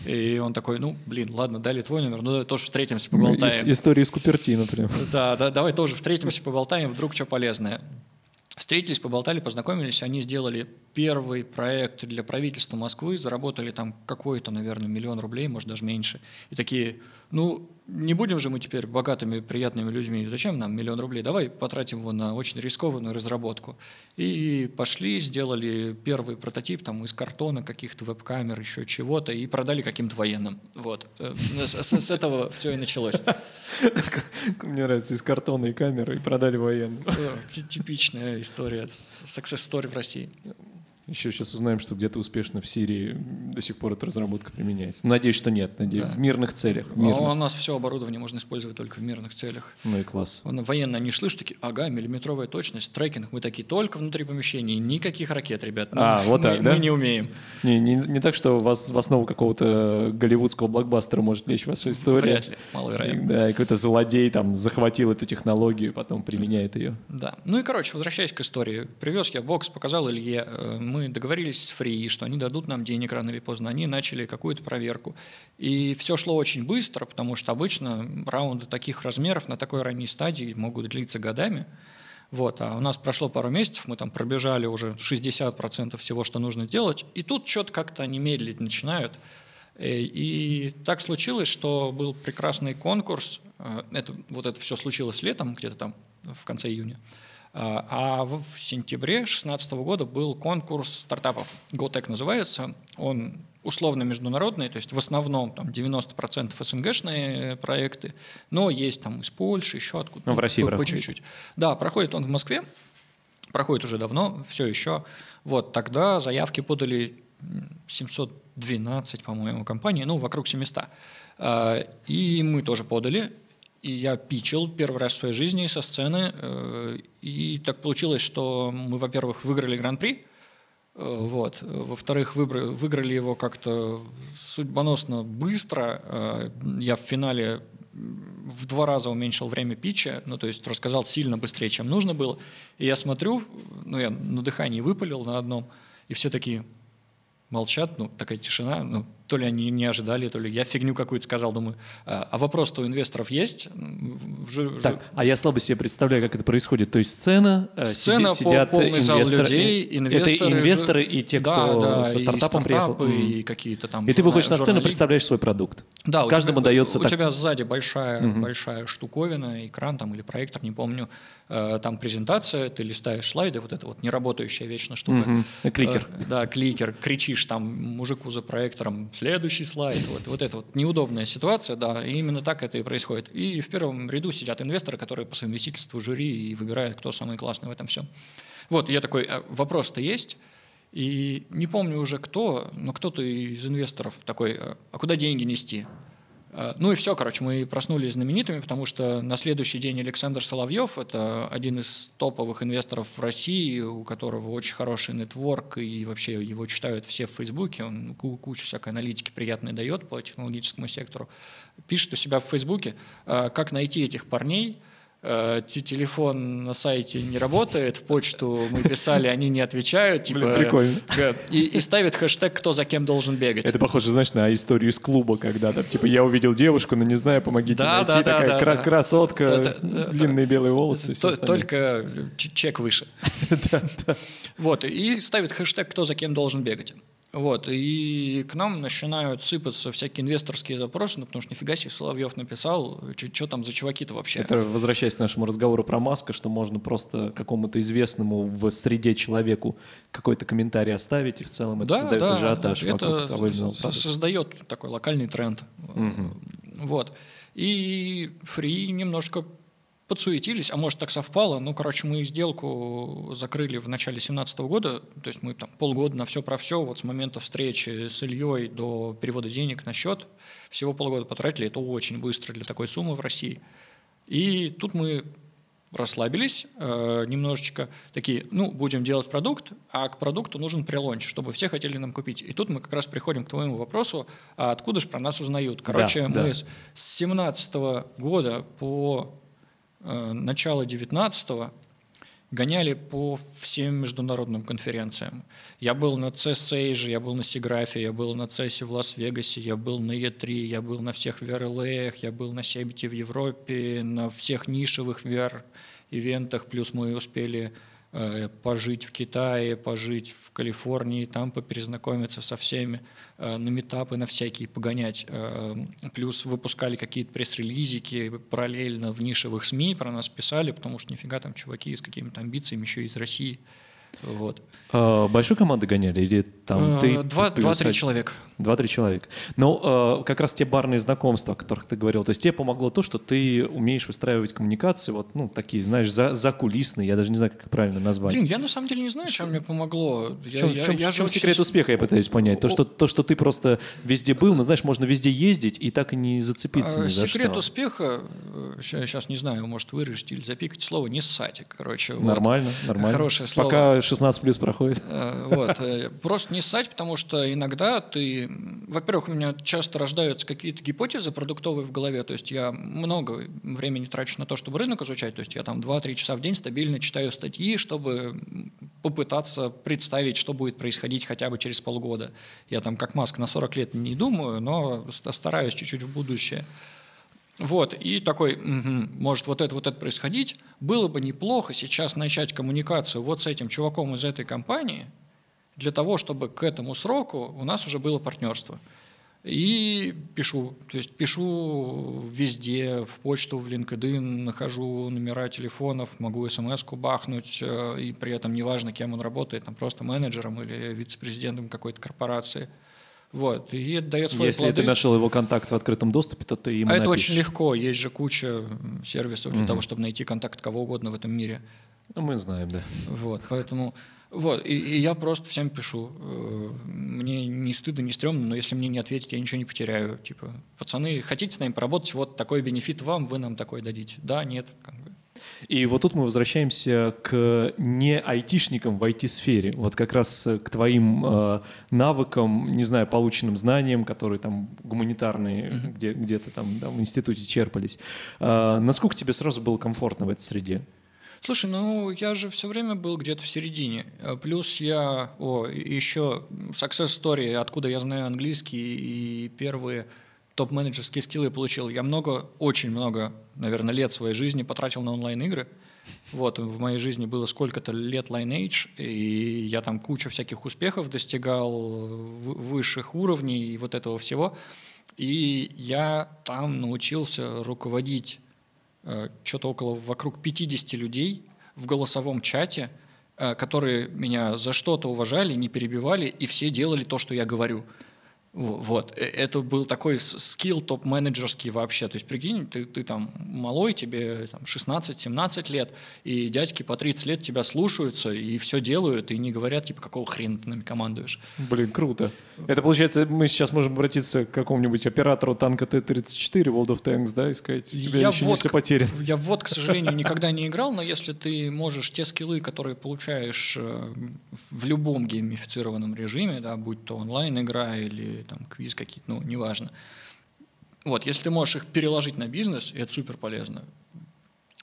и он такой, ну, блин, ладно, дали твой номер, ну, давай тоже встретимся, поболтаем. История из Купертино прям. Да, да, давай тоже встретимся, поболтаем, вдруг что полезное. Встретились, поболтали, познакомились, они сделали первый проект для правительства Москвы, заработали там какой-то, наверное, миллион рублей, может даже меньше. И такие, ну, не будем же мы теперь богатыми, приятными людьми, зачем нам миллион рублей, давай потратим его на очень рискованную разработку. И пошли, сделали первый прототип там из картона, каких-то веб-камер, еще чего-то, и продали каким-то военным. Вот. Э, с, с, с этого все и началось. Мне нравится, из картона и камеры, и продали военным. Типичная история, success story в России. Еще сейчас узнаем, что где-то успешно в Сирии до сих пор эта разработка применяется. Надеюсь, что нет. Надеюсь, да. в мирных целях. А мирных. А у нас все оборудование можно использовать только в мирных целях. Ну и класс. Военные они шли, что такие, ага, миллиметровая точность, трекинг, мы такие только внутри помещения, никаких ракет, ребят. Ну, а, вот мы, так, да? Мы не умеем. Не, не, не так, что вас в основу какого-то голливудского блокбастера может лечь ваша история. Вряд ли, маловероятно. Да, какой-то злодей там захватил эту технологию, потом применяет ее. Да. Ну и, короче, возвращаясь к истории. Привез я бокс, показал Илье, э, мы договорились фри, что они дадут нам денег рано или поздно. Они начали какую-то проверку. И все шло очень быстро, потому что обычно раунды таких размеров на такой ранней стадии могут длиться годами. Вот, а у нас прошло пару месяцев, мы там пробежали уже 60% всего, что нужно делать, и тут что-то как-то они медлить начинают. Э, и так случилось, что был прекрасный конкурс, э, это, вот это все случилось летом, где-то там в конце июня, а, а в сентябре 2016 года был конкурс стартапов. GoTech называется. Он условно международный, то есть в основном там 90% СНГшные проекты, но есть там из Польши, еще откуда. Ну, в России по, проходит. По чуть-чуть. Да, проходит он в Москве, проходит уже давно, все еще. Вот тогда заявки подали 712, по-моему, компаний, ну, вокруг 700. А, и мы тоже подали, и я пичил первый раз в своей жизни со сцены. Э, и так получилось, что мы, во-первых, выиграли гран-при, э, вот. Во-вторых, выиграли его как-то судьбоносно быстро. Э, я в финале в два раза уменьшил время питча, ну, то есть рассказал сильно быстрее, чем нужно было. И я смотрю, ну, я на дыхании выпалил на одном, и все такие молчат, ну, такая тишина, ну, то ли они не ожидали, то ли я фигню какую-то сказал, думаю. А, а вопрос-то у инвесторов есть? В, так, а я слабо себе представляю, как это происходит. То есть сцена, э, сцена сидят, сидят полный инвесторы, зал людей, инвесторы. Это инвесторы и те, да, кто да, со стартапом и приехал. и какие-то там И ты выходишь на сцену, представляешь свой продукт. Да, Каждому у тебя, дается у так... тебя сзади большая, угу. большая штуковина, экран там или проектор, не помню. Э, там презентация, ты листаешь слайды, вот это вот неработающая вечно штука. Угу. Кликер. Э, да, кликер. Кричишь там мужику за проектором, следующий слайд. Вот, вот это вот неудобная ситуация, да, и именно так это и происходит. И в первом ряду сидят инвесторы, которые по совместительству жюри и выбирают, кто самый классный в этом всем. Вот, я такой, «А вопрос-то есть? И не помню уже кто, но кто-то из инвесторов такой, а куда деньги нести? Э, ну и все, короче, мы проснулись знаменитыми, потому что на следующий день Александр Соловьев, это один из топовых инвесторов в России, у которого очень хороший нетворк, и вообще его читают все в Фейсбуке, он кучу всякой аналитики приятной дает по технологическому сектору, пишет у себя в Фейсбуке, э, как найти этих парней – э, телефон на сайте не работает, в почту мы писали, они не отвечают. Типа, Блин, прикольно. И, и ставит хэштег «Кто за кем должен бегать». Это похоже, знаешь, на историю из клуба, когда там, типа, я увидел девушку, но не знаю, помогите да, найти. Да, такая да, кра- да. красотка, да, да, длинные да, белые волосы. То, только чек выше. да, да. Вот, и ставит хэштег «Кто за кем должен бегать». Вот, и к нам начинают сыпаться всякие инвесторские запросы, ну, потому что нифига себе Соловьев написал, что там за чуваки-то вообще. Это возвращаясь к нашему разговору про Маска, что можно просто какому-то известному в среде человеку какой-то комментарий оставить, и в целом это да, создает да, ажиотаж. Это создает такой локальный тренд. Угу. Вот. И Фри немножко подсуетились, а может так совпало, ну, короче, мы сделку закрыли в начале 2017 года, то есть мы там полгода на все про все, вот с момента встречи с Ильей до перевода денег на счет, всего полгода потратили, это очень быстро для такой суммы в России. И тут мы расслабились э, немножечко, такие, ну, будем делать продукт, а к продукту нужен прелонч, чтобы все хотели нам купить. И тут мы как раз приходим к твоему вопросу, а откуда же про нас узнают? Короче, да, мы да. с 2017 года по начала 19-го гоняли по всем международным конференциям. Я был на Asia, я был на Сиграфе, я был на CES в Лас-Вегасе, я был на E3, я был на всех VRLA, я был на Себите в Европе, на всех нишевых VR-ивентах, плюс мы успели Э, пожить в Китае, пожить в Калифорнии, там поперезнакомиться со всеми, э, на метапы на всякие погонять. Э, плюс выпускали какие-то пресс-релизики параллельно в нишевых СМИ, про нас писали, потому что нифига там чуваки с какими-то амбициями еще из России. Вот. А, большую команду гоняли или там ты? Два-три человека. Два-три человека. Но э, как раз те барные знакомства, о которых ты говорил, то есть тебе помогло то, что ты умеешь выстраивать коммуникации, вот, ну, такие, знаешь, за, закулисные, я даже не знаю, как правильно назвать. Блин, я на самом деле не знаю, чем мне помогло. Я, в чем, я, в чем, я в чем секрет очень... успеха, я пытаюсь понять? То что, то, что ты просто везде был, но, знаешь, можно везде ездить и так и не зацепиться ни за Секрет что. успеха, сейчас э, не знаю, может вырежете или запикать слово, не ссать, короче. Нормально, вот. нормально. Хорошее слово. Пока 16 плюс проходит. Э, вот. Просто не ссать, потому что иногда ты... Во-первых, у меня часто рождаются какие-то гипотезы продуктовые в голове, то есть я много времени трачу на то, чтобы рынок изучать, то есть я там 2-3 часа в день стабильно читаю статьи, чтобы попытаться представить, что будет происходить хотя бы через полгода. Я там как Маск на 40 лет не думаю, но стараюсь чуть-чуть в будущее. Вот, и такой, угу, может вот это, вот это происходить, было бы неплохо сейчас начать коммуникацию вот с этим чуваком из этой компании, для того, чтобы к этому сроку у нас уже было партнерство. И пишу, то есть пишу везде, в почту, в LinkedIn, нахожу номера телефонов, могу смс-ку бахнуть, э, и при этом неважно, кем он работает, там просто менеджером или вице-президентом какой-то корпорации – вот, и это дает свои Если плоды. ты нашел его контакт в открытом доступе, то ты ему А напишешь. это очень легко, есть же куча сервисов для угу. того, чтобы найти контакт кого угодно в этом мире. Ну, мы знаем, да. Вот, поэтому... Вот, и, и я просто всем пишу. Э, мне не стыдно, не стрёмно, но если мне не ответить, я ничего не потеряю. Типа, пацаны, хотите с нами поработать, вот такой бенефит вам, вы нам такой дадите. Да, нет, как бы. И вот тут мы возвращаемся к не айтишникам в IT-сфере, вот как раз к твоим э, навыкам, не знаю, полученным знаниям, которые там гуманитарные, mm-hmm. где, где-то там да, в институте черпались. Э, насколько тебе сразу было комфортно в этой среде? Слушай, ну я же все время был где-то в середине. Э, плюс я, о, еще success story, откуда я знаю английский и первые топ-менеджерские скиллы получил. Я много, очень много, наверное, лет своей жизни потратил на онлайн-игры. Вот, в моей жизни было сколько-то лет Lineage, и я там кучу всяких успехов достигал, высших уровней и вот этого всего. И я там научился руководить что-то около вокруг 50 людей в голосовом чате, э, которые меня за что-то уважали, не перебивали, и все делали то, что я говорю. Вот, э, это был такой скилл топ-менеджерский вообще. То есть, прикинь, ты, ты там малой, тебе там, 16-17 лет, и дядьки по 30 лет тебя слушаются и все делают, и не говорят, типа, какого хрена ты нами командуешь. Блин, круто. Это получается, мы сейчас можем обратиться к какому-нибудь оператору танка Т-34 World of Tanks, да, и сказать, у тебя я еще вот, не все потеряно. Я вот, к сожалению, никогда не играл, но если ты можешь те скиллы, которые получаешь э, в любом геймифицированном режиме, да, будь то онлайн-игра или там квиз какие-то, ну, неважно. Вот, если ты можешь их переложить на бизнес, это супер полезно.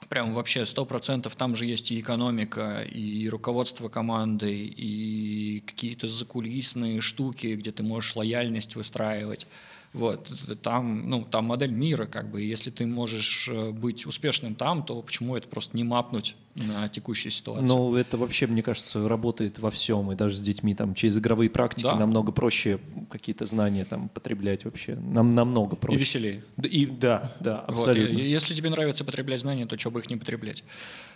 Прям вообще сто процентов там же есть и экономика, и руководство командой, и какие-то закулисные штуки, где ты можешь лояльность выстраивать. Вот, там, ну, там модель мира, как бы, если ты можешь э, быть успешным там, то почему это просто не мапнуть на текущую ситуацию? Ну, это вообще, мне кажется, работает во всем, и даже с детьми там через игровые практики да. намного проще какие-то знания там потреблять вообще, нам намного проще. И веселее. И да, да, абсолютно. Вот, если тебе нравится потреблять знания, то что бы их не потреблять?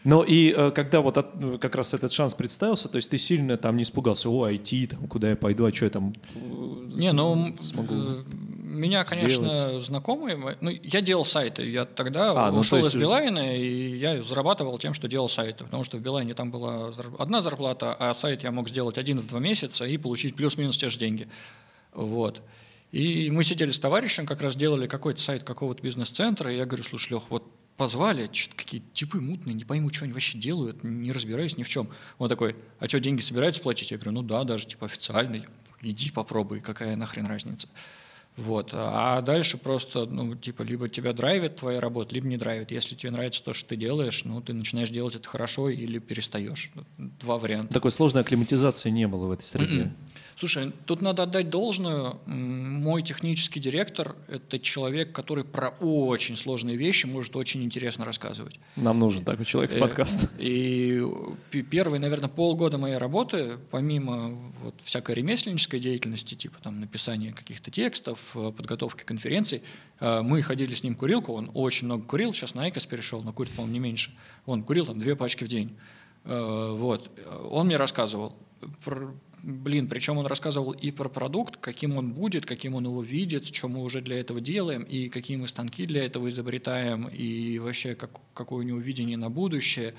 Но и э, когда вот от, э, как раз этот шанс представился, то есть ты сильно там не испугался, о, IT, там, куда я пойду, а что я там не, ну, смогу меня, конечно, сделать. знакомые, ну, я делал сайты, я тогда а, ну, ушел из Билайна, и я зарабатывал тем, что делал сайты, потому что в Билайне там была одна зарплата, а сайт я мог сделать один в два месяца и получить плюс-минус те же деньги. Вот. И мы сидели с товарищем, как раз делали какой-то сайт какого-то бизнес-центра, и я говорю, слушай, Лех, вот позвали, что-то какие-то типы мутные, не пойму, что они вообще делают, не разбираюсь ни в чем. Он такой, а что, деньги собираются платить? Я говорю, ну да, даже типа официальный, иди попробуй, какая нахрен разница. Вот. А дальше просто, ну, типа, либо тебя драйвит твоя работа, либо не драйвит. Если тебе нравится то, что ты делаешь, ну, ты начинаешь делать это хорошо или перестаешь. Два варианта. Такой сложной акклиматизации не было в этой среде. Слушай, тут надо отдать должную. Мой технический директор – это человек, который про очень сложные вещи может очень интересно рассказывать. Нам нужен такой человек в э, подкаст. И первые, наверное, полгода моей работы, помимо вот всякой ремесленнической деятельности, типа там написания каких-то текстов, э, подготовки конференций, э, мы ходили с ним курилку, он очень много курил, сейчас на IQOS перешел, но курит, по-моему, не меньше. Он курил там две пачки в день. Вот. Он мне рассказывал блин, причем он рассказывал и про продукт, каким он будет, каким он его видит, что мы уже для этого делаем, и какие мы станки для этого изобретаем, и вообще как, какое у него видение на будущее.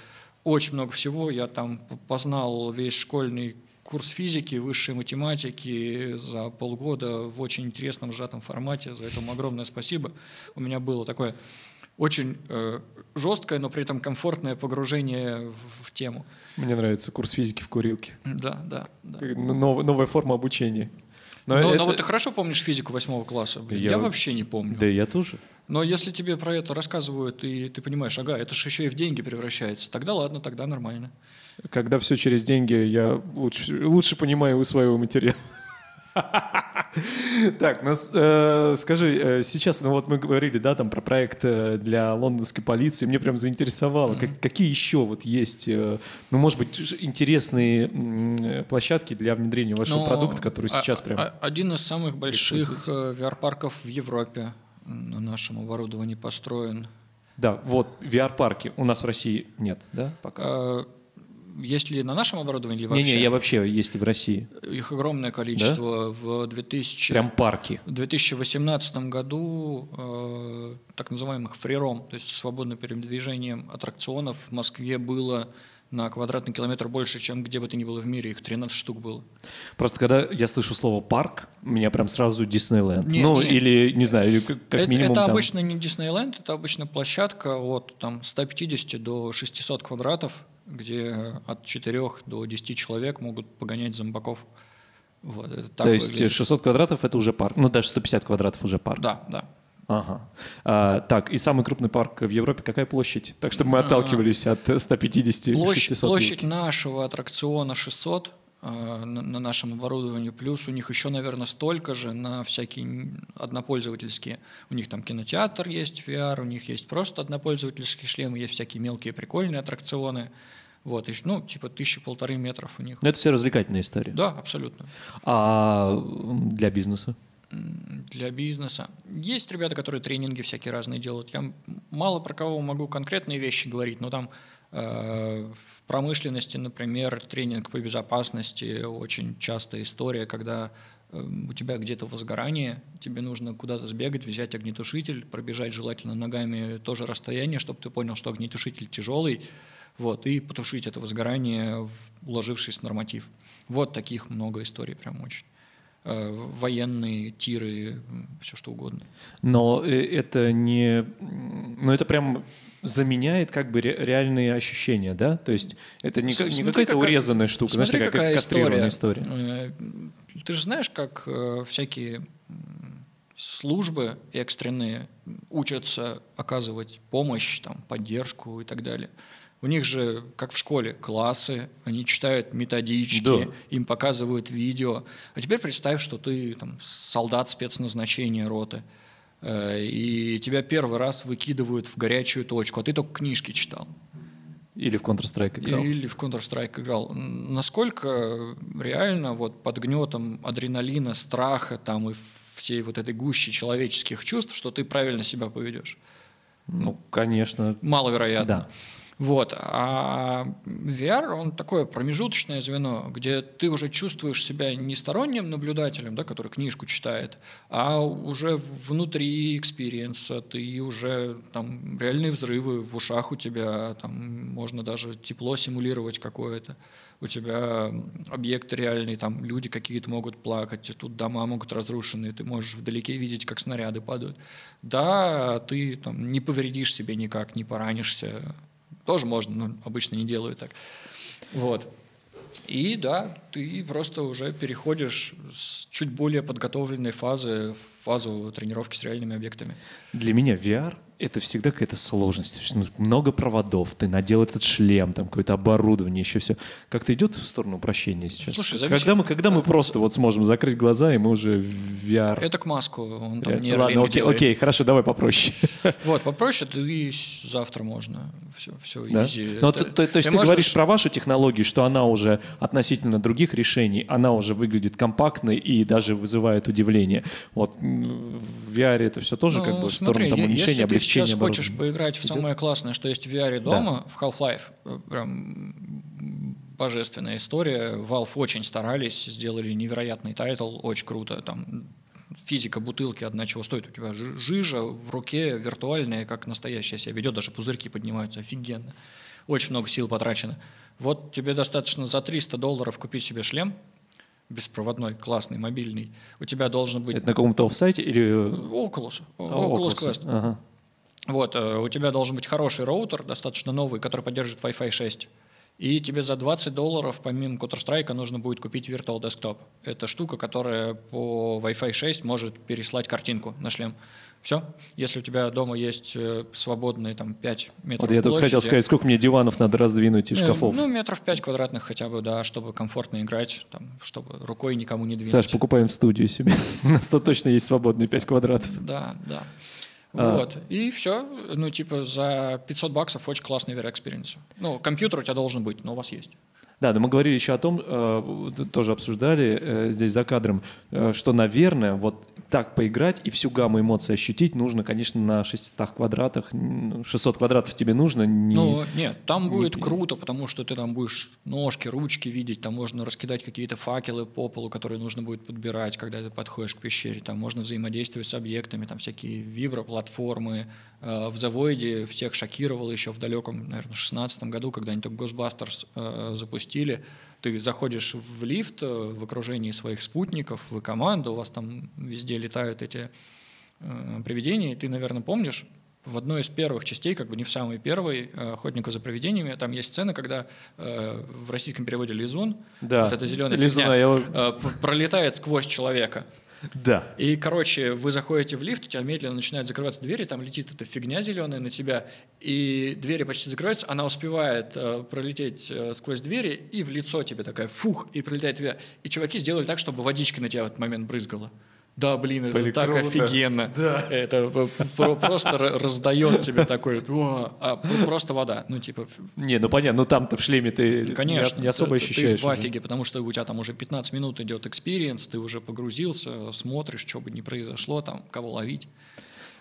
Очень много всего. Я там познал весь школьный курс физики, высшей математики за полгода в очень интересном сжатом формате. За это огромное спасибо. У меня было такое очень э, жесткое, но при этом комфортное погружение в, в тему. Мне нравится курс физики в курилке. Да, да. да. Нов, новая форма обучения. Но, но, это... но вот ты хорошо помнишь физику восьмого класса? Я... я вообще не помню. Да, я тоже. Но если тебе про это рассказывают, и ты понимаешь, ага, это же еще и в деньги превращается, тогда ладно, тогда нормально. Когда все через деньги, я лучше, лучше понимаю своего материала. Так, ну э, скажи, э, сейчас, ну вот мы говорили, да, там про проект э, для лондонской полиции, мне прям заинтересовало, как, какие еще вот есть, ну, может быть, интересные площадки для внедрения вашего ну, продукта, который а, сейчас прям... А, один из самых больших VR-парков в Европе на нашем оборудовании построен. Да, вот VR-парки у нас в России нет, да, пока? Есть ли на нашем оборудовании или вообще? Не-не, я вообще есть ли в России. Их огромное количество. Да? В 2000... Прям парки. В 2018 году э, так называемых фриром, то есть свободным передвижением аттракционов в Москве было на квадратный километр больше, чем где бы то ни было в мире. Их 13 штук было. Просто когда я слышу слово «парк», меня прям сразу Диснейленд. Нет, ну, нет. или, не знаю, или как это, минимум Это там... обычно не Диснейленд, это обычно площадка от там, 150 до 600 квадратов, где от 4 до 10 человек могут погонять зомбаков. Вот, это так То есть выглядит. 600 квадратов – это уже парк? Ну, даже 150 квадратов уже парк? Да, да. Ага. А, так, и самый крупный парк в Европе какая площадь? Так, чтобы мы отталкивались от 150 площадь, 600 Площадь нашего аттракциона 600 а, на, на нашем оборудовании, плюс у них еще, наверное, столько же на всякие однопользовательские. У них там кинотеатр есть VR, у них есть просто однопользовательские шлемы, есть всякие мелкие прикольные аттракционы. Вот, ну, типа тысячи полторы метров у них. Но это все развлекательная история. Да, абсолютно. А для бизнеса? для бизнеса. Есть ребята, которые тренинги всякие разные делают. Я мало про кого могу конкретные вещи говорить, но там в промышленности, например, тренинг по безопасности очень частая история, когда эм, у тебя где-то возгорание, тебе нужно куда-то сбегать, взять огнетушитель, пробежать желательно ногами тоже расстояние, чтобы ты понял, что огнетушитель тяжелый, вот, и потушить это возгорание, уложившись в норматив. Вот таких много историй прям очень. Э, военные, тиры, все что угодно. Но э, это не... Ну, это прям заменяет как бы реальные ощущения, да? То есть это не, не какая-то какая, урезанная штука, смотри, знаешь, какая кастрированная история. история. Э, ты же знаешь, как всякие службы экстренные учатся оказывать помощь, там, поддержку и так далее. У них же, как в школе, классы, они читают методички, да. им показывают видео. А теперь представь, что ты там, солдат спецназначения роты, э, и тебя первый раз выкидывают в горячую точку, а ты только книжки читал. Или в Counter-Strike играл. Или в Counter-Strike играл. Насколько реально вот под гнетом адреналина, страха там и всей вот этой гущи человеческих чувств, что ты правильно себя поведешь? Ну, конечно. Маловероятно. Да. Вот. А VR, он такое промежуточное звено, где ты уже чувствуешь себя не сторонним наблюдателем, да, который книжку читает, а уже внутри experience а, ты уже там реальные взрывы в ушах у тебя, там можно даже тепло симулировать какое-то у тебя объект реальный, там люди какие-то могут плакать, тут дома могут разрушены, ты можешь вдалеке видеть, как снаряды падают. Да, ты там не повредишь себе никак, не поранишься, тоже можно, но обычно не делают так. Вот. И да, ты просто уже переходишь с чуть более подготовленной фазы в фазу тренировки с реальными объектами. Для меня VR это всегда какая-то сложность. То есть, ну, много проводов, ты надел этот шлем, там какое-то оборудование, еще все. Как-то идет в сторону упрощения сейчас? Слушай. Когда мы, когда мы просто вот сможем закрыть глаза, и мы уже в VR... Это к маску, он там не Ладно, окей, делает. окей, хорошо, давай попроще. Вот, попроще, ты и завтра можно. Все, все да? easy. Но это, то, то, есть ты, ты можешь... говоришь про вашу технологию, что она уже относительно других решений, она уже выглядит компактной и даже вызывает удивление. Вот в VR это все тоже ну, как бы в сторону там, уменьшения, облегчения сейчас хочешь поиграть в самое классное, что есть в VR дома, да. в Half-Life, э, прям божественная история. Valve очень старались, сделали невероятный тайтл, очень круто. Там физика бутылки одна чего стоит. У тебя жижа в руке виртуальная, как настоящая себя ведет, даже пузырьки поднимаются, офигенно. Очень много сил потрачено. Вот тебе достаточно за 300 долларов купить себе шлем, беспроводной, классный, мобильный. У тебя должен быть... Это на каком-то офсайте или... Oculus. Oculus, Oculus Quest. Ага. Вот, э, у тебя должен быть хороший роутер, достаточно новый, который поддерживает Wi-Fi 6. И тебе за 20 долларов, помимо Counter-Strike, нужно будет купить Virtual Desktop. Это штука, которая по Wi-Fi 6 может переслать картинку на шлем. Все. Если у тебя дома есть э, свободные там 5 метров Вот я только хотел сказать, сколько мне диванов надо раздвинуть и ну, шкафов. Ну, метров 5 квадратных хотя бы, да, чтобы комфортно играть, там, чтобы рукой никому не двинуть. Саш, покупаем в студию себе. У нас тут точно есть свободные 5 квадратов. Да, да. А. Вот. И все. Ну, типа, за 500 баксов очень классный VR experience. Ну, компьютер у тебя должен быть, но у вас есть. Да, но мы говорили еще о том, э, тоже обсуждали э, здесь за кадром, э, что, наверное, вот так поиграть и всю гамму эмоций ощутить нужно, конечно, на 600 квадратах. 600 квадратов тебе нужно. Не, ну, нет, там не, будет круто, потому что ты там будешь ножки, ручки видеть, там можно раскидать какие-то факелы по полу, которые нужно будет подбирать, когда ты подходишь к пещере, там можно взаимодействовать с объектами, там всякие виброплатформы. В Завоиде всех шокировало еще в далеком, наверное, 16 году, когда они только Ghostbusters запустили, ты заходишь в лифт э, в окружении своих спутников, вы команда, у вас там везде летают эти э, привидения, и ты, наверное, помнишь, в одной из первых частей, как бы не в самой первой, э, «Охотника за привидениями», там есть сцена, когда э, в российском переводе «Лизун», да. вот эта зеленая Лизуна, фигня, я... э, пролетает сквозь человека. Да. И, короче, вы заходите в лифт, у тебя медленно начинают закрываться двери, там летит эта фигня зеленая на тебя, и двери почти закрываются, она успевает э, пролететь э, сквозь двери, и в лицо тебе такая фух, и прилетает тебя. И чуваки сделали так, чтобы водичка на тебя в этот момент брызгала. Да, блин, это Были так круто. офигенно. Да. Это просто раздает тебе такой, а просто вода, ну типа. Не, ну понятно, ну там-то в шлеме ты Конечно, не особо ощущаешь. Ты в офиге, потому что у тебя там уже 15 минут идет experience, ты уже погрузился, смотришь, что бы ни произошло, там, кого ловить.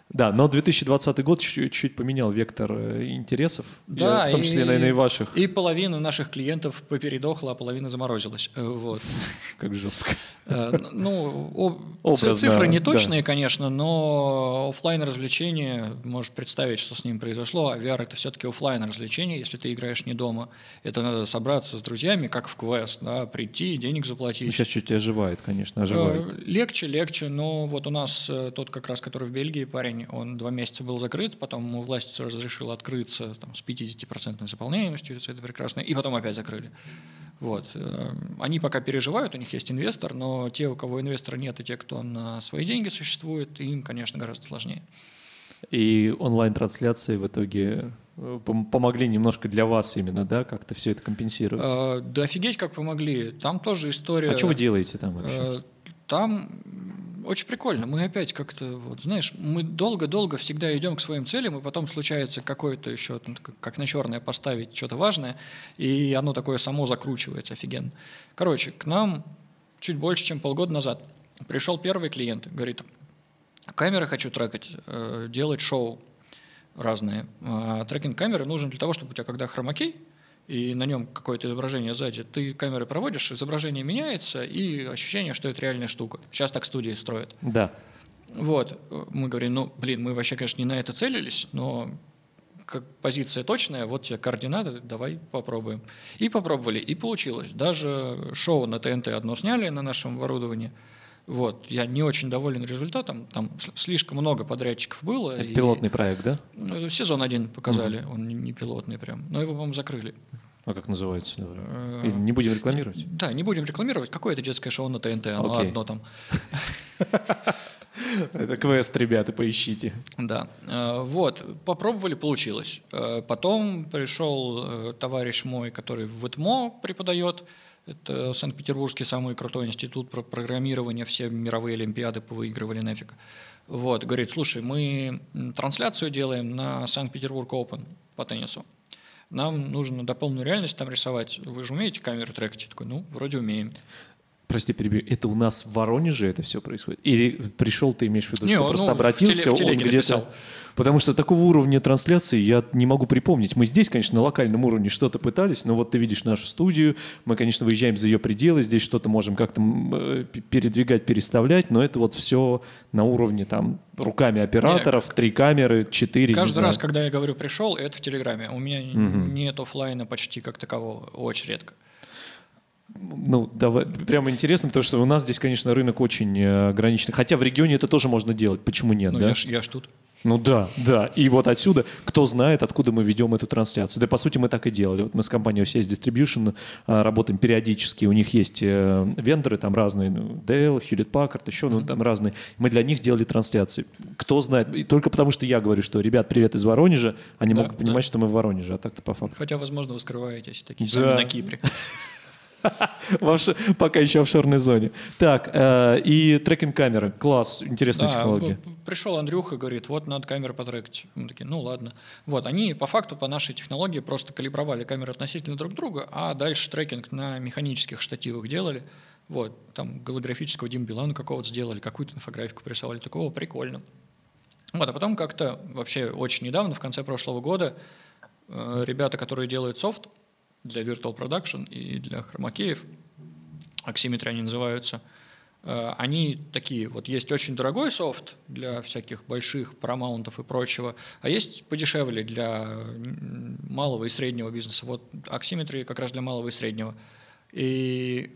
Да, но 2020 год чуть-чуть поменял вектор э, интересов, да, в том числе, и, наверное, и ваших. И половина наших клиентов попередохла, а половина заморозилась. Э, вот. Как жестко. Э, ну, цифры не точные, конечно, но офлайн развлечения, можешь представить, что с ним произошло. А VR это все-таки офлайн развлечение, если ты играешь не дома. Это надо собраться с друзьями, как в квест, да, прийти, денег заплатить. Сейчас чуть оживает, конечно, оживает. Легче, легче, но вот у нас тот как раз, который в Бельгии парень, день. Он два месяца был закрыт, потом ему власть разрешила открыться там, с 50% заполняемостью, это прекрасно, и потом опять закрыли. Вот. Э, они пока переживают, у них есть инвестор, но те, у кого инвестора нет, и те, кто на свои деньги существует, им, конечно, гораздо сложнее. И онлайн-трансляции в итоге э, помогли немножко для вас именно, да, как-то все это компенсировать? Э, да офигеть, как помогли. Там тоже история... А что вы делаете там вообще? Там очень прикольно. Мы опять как-то, вот, знаешь, мы долго-долго всегда идем к своим целям, и потом случается какое-то еще, как на черное поставить что-то важное, и оно такое само закручивается офигенно. Короче, к нам чуть больше, чем полгода назад пришел первый клиент, говорит, камеры хочу трекать, э, делать шоу разные. А трекинг камеры нужен для того, чтобы у тебя, когда хромакей, и на нем какое-то изображение сзади, ты камеры проводишь, изображение меняется, и ощущение, что это реальная штука. Сейчас так студии строят. Да. Вот, мы говорим, ну, блин, мы вообще, конечно, не на это целились, но как позиция точная, вот тебе координаты, давай попробуем. И попробовали, и получилось. Даже шоу на ТНТ одно сняли на нашем оборудовании. Вот, я не очень доволен результатом. Там слишком много подрядчиков было. Это и... пилотный проект, да? Ну, сезон один показали, угу. он не пилотный прям. Но его, по-моему, закрыли. А как называется? Э, не будем рекламировать? Да, не будем рекламировать. Какое-то детское шоу на ТНТ, оно одно там. Это квест, ребята, поищите. Да. Э, вот, попробовали, получилось. Э, потом пришел товарищ мой, который в ВТМО преподает. Это Санкт-Петербургский самый крутой институт про программирование, все мировые олимпиады повыигрывали нафиг. Вот, говорит, слушай, мы трансляцию делаем на Санкт-Петербург Open по теннису нам нужно дополненную реальность там рисовать. Вы же умеете камеру трекать? Я такой, ну, вроде умеем. Прости, перебью. Это у нас в Воронеже это все происходит? Или пришел, ты имеешь в виду, Не, что ну, просто обратился, в теле, в он где-то... Потому что такого уровня трансляции я не могу припомнить. Мы здесь, конечно, на локальном уровне что-то пытались, но вот ты видишь нашу студию, мы, конечно, выезжаем за ее пределы, здесь что-то можем как-то э, передвигать, переставлять, но это вот все на уровне там руками операторов, три камеры, четыре. Каждый раз, когда я говорю «пришел», это в Телеграме. У меня угу. нет офлайна почти как такового, очень редко ну, давай, прямо интересно, потому что у нас здесь, конечно, рынок очень э, ограниченный. Хотя в регионе это тоже можно делать. Почему нет? Ну, да? я, ж, я ж тут. Ну да, да. И вот отсюда, кто знает, откуда мы ведем эту трансляцию. Да, по сути, мы так и делали. Вот мы с компанией OCS Distribution а, работаем периодически. У них есть э, вендоры там разные, ну, Dell, Hewlett Packard, еще, ну, там разные. Мы для них делали трансляции. Кто знает, и только потому что я говорю, что, ребят, привет из Воронежа, они да, могут понимать, да. что мы в Воронеже, а так-то по факту. Хотя, возможно, вы скрываетесь такие да. на Кипре. Пока еще в офшорной зоне. Так, э, и трекинг-камеры. Класс, интересная технология. Пришел Андрюха и говорит, вот надо камеры потрекать. Мы такие, ну ладно. Вот, они по факту по нашей технологии просто калибровали камеры относительно друг друга, а дальше трекинг на механических штативах делали. Вот, там голографического Дим Билана какого-то сделали, какую-то инфографику присылали, такого прикольно. Вот, а потом как-то вообще очень недавно, в конце прошлого года, э, ребята, которые делают софт, для Virtual Production и для хромакеев, оксиметры они называются, э, они такие, вот есть очень дорогой софт для всяких больших промаунтов и прочего, а есть подешевле для малого и среднего бизнеса. Вот оксиметры как раз для малого и среднего. И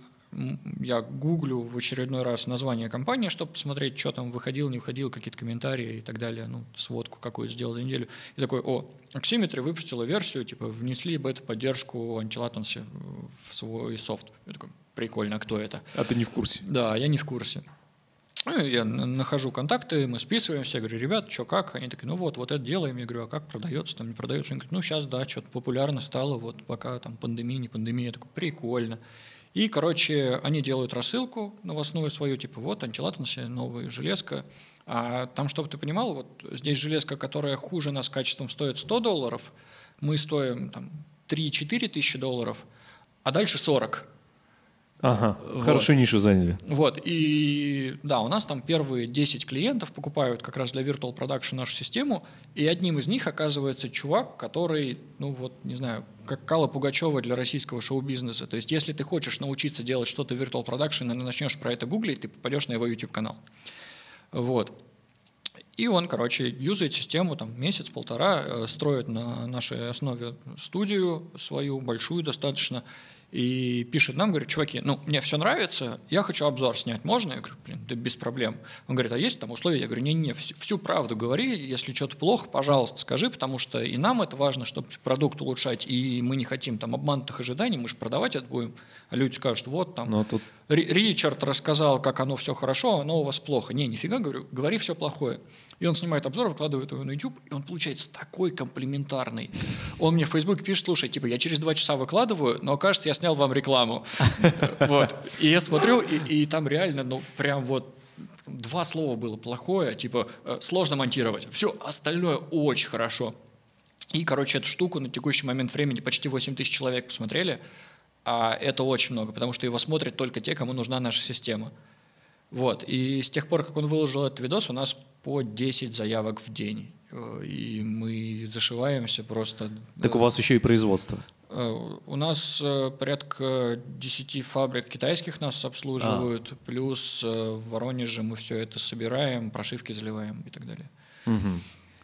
я гуглю в очередной раз название компании, чтобы посмотреть, что там выходил, не выходил, какие-то комментарии и так далее, ну, сводку какую сделал за неделю. И такой, о, Oximetry выпустила версию, типа, внесли бета-поддержку антилатенси в свой софт. Я такой, прикольно, а кто это? А ты не в курсе? Да, я не в курсе. Ну, я нахожу контакты, мы списываемся, я говорю, ребят, что как? Они такие, ну вот, вот это делаем. Я говорю, а как продается, там не продается? Они говорят, ну сейчас, да, что-то популярно стало, вот пока там пандемия, не пандемия. Я такой, прикольно. И, короче, они делают рассылку новостную свою, типа вот антилатенси, новая железка. А там, чтобы ты понимал, вот здесь железка, которая хуже нас качеством стоит 100 долларов, мы стоим там 3-4 тысячи долларов, а дальше 40. Ага, Вот. хорошую нишу заняли. Вот, и да, у нас там первые 10 клиентов покупают как раз для Virtual Production нашу систему, и одним из них оказывается чувак, который, ну вот, не знаю, как Кала Пугачева для российского шоу-бизнеса. То есть, если ты хочешь научиться делать что-то в Virtual Production и начнешь про это гуглить, ты попадешь на его YouTube-канал. Вот. И он, короче, юзает систему там месяц-полтора, э, строит на нашей основе студию свою, большую достаточно, и пишет нам, говорит, чуваки, ну, мне все нравится, я хочу обзор снять, можно? Я говорю, блин, да без проблем. Он говорит, а есть там условия? Я говорю, не-не, всю, правду говори, если что-то плохо, пожалуйста, скажи, потому что и нам это важно, чтобы продукт улучшать, и мы не хотим там обманутых ожиданий, мы же продавать это будем, а люди скажут, вот там, Но тут Ри- Ричард рассказал, как оно все хорошо, а оно у вас плохо. Не, нифига, говорю, говори все плохое. И он снимает обзор, выкладывает его на YouTube, и он получается такой комплиментарный. Он мне в Facebook пишет, слушай, типа, я через два часа выкладываю, но кажется, я снял вам рекламу. Вот. И я смотрю, и, там реально, ну, прям вот два слова было плохое, типа, э, сложно монтировать. Все остальное очень хорошо. И, короче, эту штуку на текущий момент времени почти 8 тысяч человек посмотрели, а это очень много, потому что его смотрят только те, кому нужна наша система. Вот. И с тех пор, как он выложил этот видос, у нас по 10 заявок в день. Э, И мы зашиваемся просто. так у вас еще и производство. Э, У нас э, порядка 10 фабрик китайских нас обслуживают, плюс э, в Воронеже мы все это собираем, прошивки заливаем и так далее. Мгм.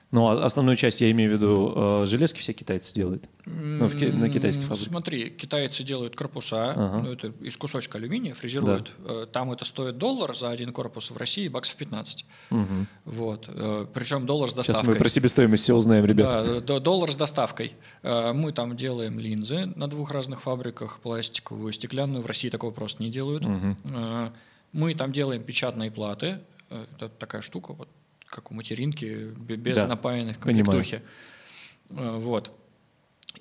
Ну, а основную часть, я имею в виду, э, железки все китайцы делают. Ну, в на китайских фабриках. Смотри, китайцы делают корпуса, Ага. ну, это из кусочка алюминия фрезеруют. Э, Там это стоит доллар за один корпус, в России баксов 15. Мгм. Вот. Причем доллар с Сейчас доставкой. мы про себестоимость все узнаем, ребят. Да, до- доллар с доставкой. Э, Мы там делаем линзы на двух разных фабриках, пластиковую, стеклянную. В России такого просто не делают. Э, Мы там делаем печатные платы. Э, Это такая штука, вот как у материнки, бе- без Да, напаянных понимаю. комплектухи. Э, Вот.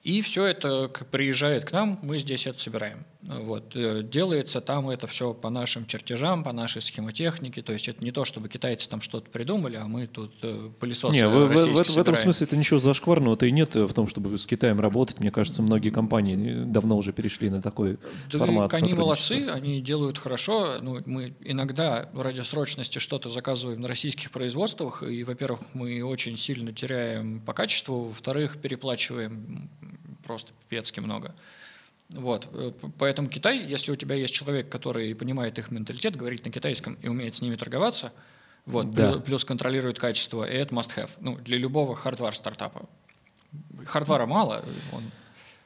И все это приезжает к нам, мы здесь это собираем. Вот. Э, Делается там это все по нашим чертежам, по нашей схемотехнике. То есть это не то, чтобы китайцы там что-то придумали, а мы тут э, пылесосы Не, в, в- в- российские в этом собираем. смысле это ничего зашкварного-то и нет э, в том, чтобы с Китаем работать. Мне кажется, многие компании давно уже перешли на такой Да формат они молодцы, они делают хорошо. Ну, мы иногда ради срочности что-то заказываем на российских производствах, и, во-первых, мы очень сильно теряем по качеству, во-вторых, переплачиваем просто пипецки много. Вот. э, Поэтому Китай, если у тебя есть человек, который понимает их менталитет, говорит на китайском и умеет с ними торговаться, вот, Да. плю- плюс контролирует качество, и это must-have. Ну, для любого хардвар-стартапа. Хардвара мало, он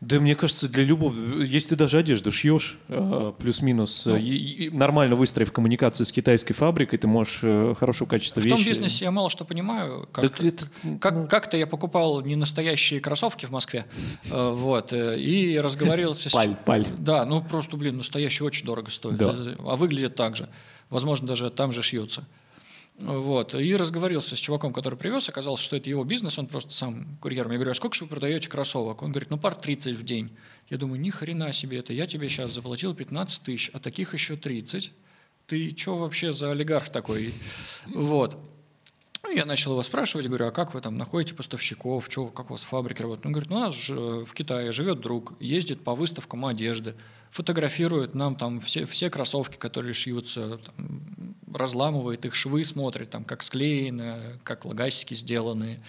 Да, мне кажется, для любого, если ты даже одежду шьешь, э, плюс-минус, Ну. и- и нормально выстроив коммуникацию с китайской фабрикой, ты можешь э, хорошего качества В вещи... том бизнесе я мало что понимаю. Как, Так это, как, ну, как-то я покупал не настоящие кроссовки в Москве, э, вот, э, и разговаривался с... Паль, паль. Да, ну просто, блин, настоящие очень дорого стоят, Да. а выглядят так же. Возможно, даже там же шьются. Вот. И разговорился с чуваком, который привез, оказалось, что это его бизнес, он просто сам курьером. Я говорю, а сколько же вы продаете кроссовок? Он говорит, ну пар 30 в день. Я думаю, ни хрена себе это, я тебе сейчас заплатил 15 тысяч, а таких еще 30. Ты что вообще за олигарх такой? Вот. Ну, я начал его спрашивать, говорю, а как вы там находите поставщиков, чё, как у вас фабрики работают? Он говорит, ну, у нас же в Китае живет друг, ездит по выставкам одежды, фотографирует нам там все, все кроссовки, которые шьются, там, разламывает их швы, смотрит, там, как склеено, как лагасики сделаны,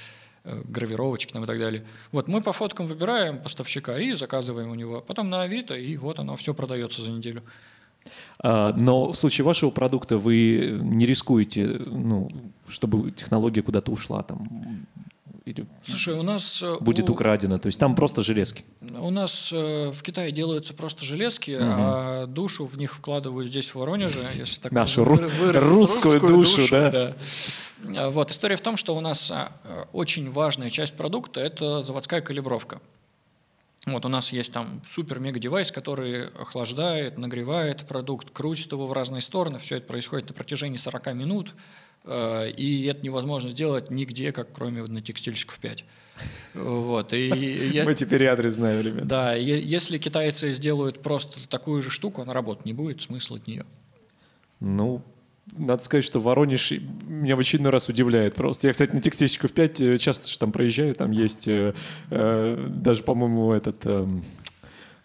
э, гравировочки там и так далее. Вот мы по фоткам выбираем поставщика и заказываем у него. Потом на Авито, и вот оно все продается за неделю. А, Но в случае вашего продукта вы не рискуете, ну, чтобы технология куда-то ушла там или Слушай, у нас... э, будет у- украдена. То есть там просто железки. У нас э, в Китае делаются просто железки, а душу в них вкладывают здесь, в Воронеже, если так Нашу вы- ру- выразиться, русскую душу, да. А, Вот, история в том, что у нас а, очень важная часть продукта – это заводская калибровка. Вот у нас есть там супер-мега-девайс, который охлаждает, нагревает продукт, крутит его в разные стороны. Все это происходит на протяжении 40 минут, и это невозможно сделать нигде, как кроме на текстильщиков 5. Вот, и я- Мы теперь и адрес знаем, ребят. да, если китайцы сделают просто такую же штуку, она работать не будет, смысла от нее. Ну, надо сказать, что Воронеж меня в очередной раз удивляет просто. Я, кстати, на Текстильщиков 5 э, часто же там проезжаю, там есть э, э, даже, по-моему, этот эм,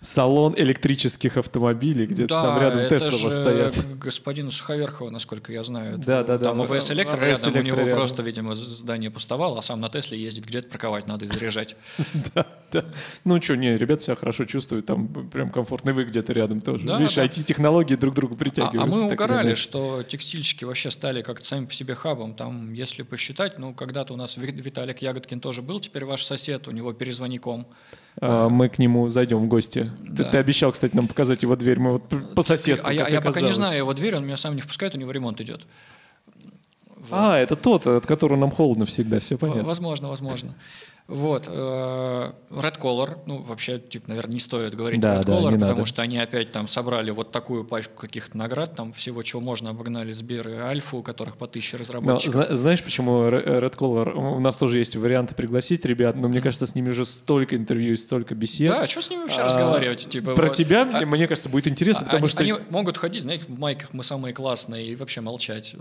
салон электрических автомобилей, где-то Да, там рядом Тесла стоят. господину Суховерхова, насколько я знаю. Да, да, да. Там ОВС Электро рядом, у него рядом. просто, видимо, здание пустовало, а сам на Тесле ездит, где-то парковать надо и заряжать. Да, да. Ну что, не, ребята себя хорошо чувствуют, там прям комфортно, и вы где-то рядом тоже. Видишь. IT-технологии друг к другу А, притягиваются. а мы угорали, что текстильщики вообще стали как-то сами по себе хабом. Там, если посчитать, ну, когда-то у нас Ви- Виталик Ягодкин тоже был, теперь ваш сосед, у него перезвони ком. А, мы к нему зайдем в гости. Ты, Да. ты обещал, кстати, нам показать его дверь. Мы вот п- по соседству, а я, как я пока не знаю его дверь, он меня сам не впускает, у него ремонт идет. Вот. А, это тот, от которого нам холодно всегда, все понятно. Возможно, возможно. Вот. э, Red Color, ну, вообще, типа, наверное, не стоит говорить Да, Red да, Color, потому надо. что они опять там собрали вот такую пачку каких-то наград, там всего, чего можно, обогнали Сбер и Альфу, у которых по тысяче Но разработчиков. зна- знаешь, почему Red Color? У нас тоже есть варианты пригласить ребят, но мне кажется, с ними уже столько интервью и столько бесед. Да, что с ними вообще А, разговаривать? Типа, Про вот, тебя, а- мне кажется, будет интересно, а- потому они, что... они могут ходить, знаете, в майках мы самые классные и вообще молчать.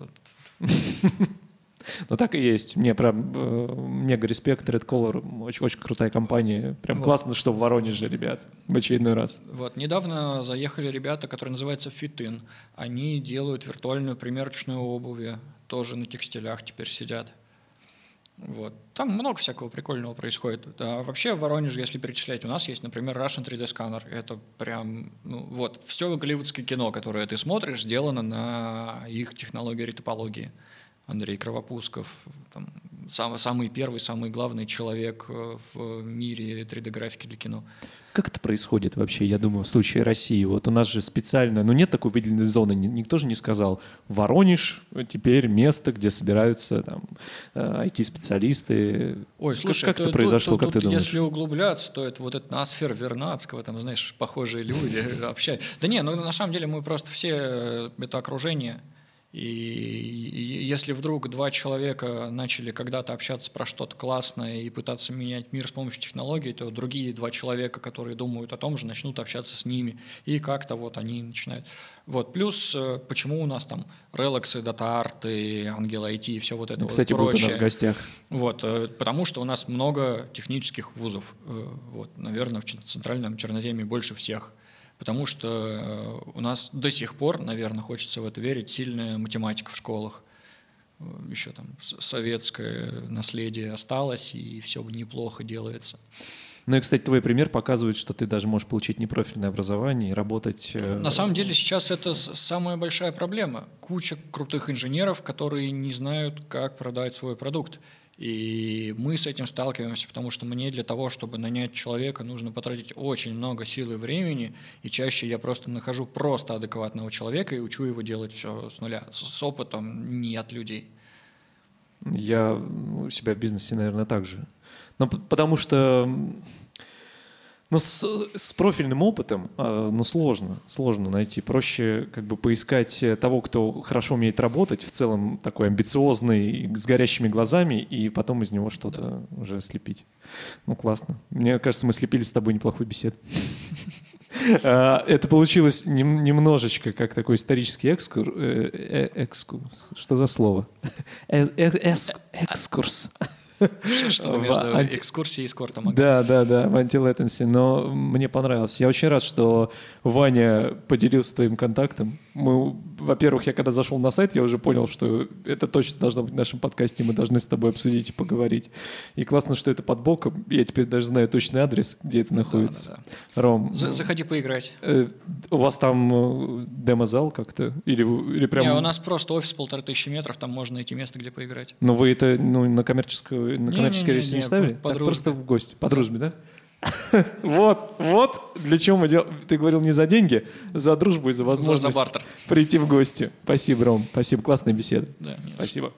Ну так и есть. Мне прям э, мега респект, Red Color, очень, очень крутая компания. Прям Вот. классно, что в Воронеже, ребят, в очередной раз. Вот. Недавно заехали ребята, которые называются Fitin. Они делают виртуальную примерочную обуви, тоже на текстилях теперь сидят. Вот. Там много всякого прикольного происходит. А вообще в Воронеже, если перечислять, у нас есть, например, Russian 3D сканер. Это прям, ну вот, все голливудское кино, которое ты смотришь, сделано на их технологии ретопологии. Андрей Кровопусков, там, самый, самый первый, самый главный человек э, в мире 3D-графики для кино. Как это происходит вообще, я думаю, в случае России? Вот у нас же специально, ну нет такой выделенной зоны, ни- никто же не сказал, Воронеж теперь место, где собираются там э, IT-специалисты. Ой, Как- слушай, как это тут- произошло, тут- как ты думаешь? Если углубляться, то это вот это ноосфера Вернадского, там, знаешь, похожие люди общаются. Да не, ну на самом деле мы просто все э, это окружение. И если вдруг два человека начали когда-то общаться про что-то классное и пытаться менять мир с помощью технологий, то другие два человека, которые думают о том же, начнут общаться с ними. И как-то вот они начинают. Вот. Плюс, э, почему у нас там релаксы, дата-арты, ангел IT и все вот это Кстати, вот будут у нас прочее. в гостях. Вот, э, потому что у нас много технических вузов. э, Вот, наверное, в центральном Черноземье больше всех. Потому что э, у нас до сих пор, наверное, хочется в это верить, сильная математика в школах. Э, Еще там советское наследие осталось, и все неплохо делается. Ну и, кстати, твой пример показывает, что ты даже можешь получить непрофильное образование и работать... э, На самом деле сейчас это самая большая проблема. Куча крутых инженеров, которые не знают, как продать свой продукт. И мы с этим сталкиваемся, потому что мне для того, чтобы нанять человека, нужно потратить очень много сил и времени, и чаще я просто нахожу просто адекватного человека и учу его делать все с нуля, с, опытом не от людей. Я у себя в бизнесе, наверное, так же. Но потому что м, ну, с, с профильным опытом э, ну, сложно, сложно найти. Проще как бы поискать э, того, кто хорошо умеет работать, в целом такой амбициозный, с горящими глазами, и потом из него что-то уже слепить. Ну, классно. Мне кажется, мы слепили с тобой неплохую беседу. А, Это получилось нем- немножечко как такой исторический э, экскурс. Что за слово? Экскурс. Что В между анти- экскурсией и скортом. Да, да, да, в антилетенсе. Но мне понравилось. Я очень рад, что Ваня поделился твоим контактом. Мы, во-первых, я когда зашел на сайт, я уже понял, что это точно должно быть в нашем подкасте. Мы должны с тобой обсудить и поговорить. И классно, что это под боком. Я теперь даже знаю точный адрес, где это находится. Да, да, да. Ром, За- Заходи поиграть. э, у вас там э, демозал как-то? Или, или прям... Не, у нас просто офис полторы тысячи метров, там можно найти место, где поиграть. Но вы это ну, на коммерческую на Не-не-не-не, коммерческий рейс не по- ставили? по Так дружбе. просто в гости. По дружбе, да? Вот, вот для чего мы делаем. Ты говорил не за деньги, за дружбу и за ну, возможность за бартер. прийти в гости. Спасибо, Ром. Спасибо, классная беседа. Да, Спасибо.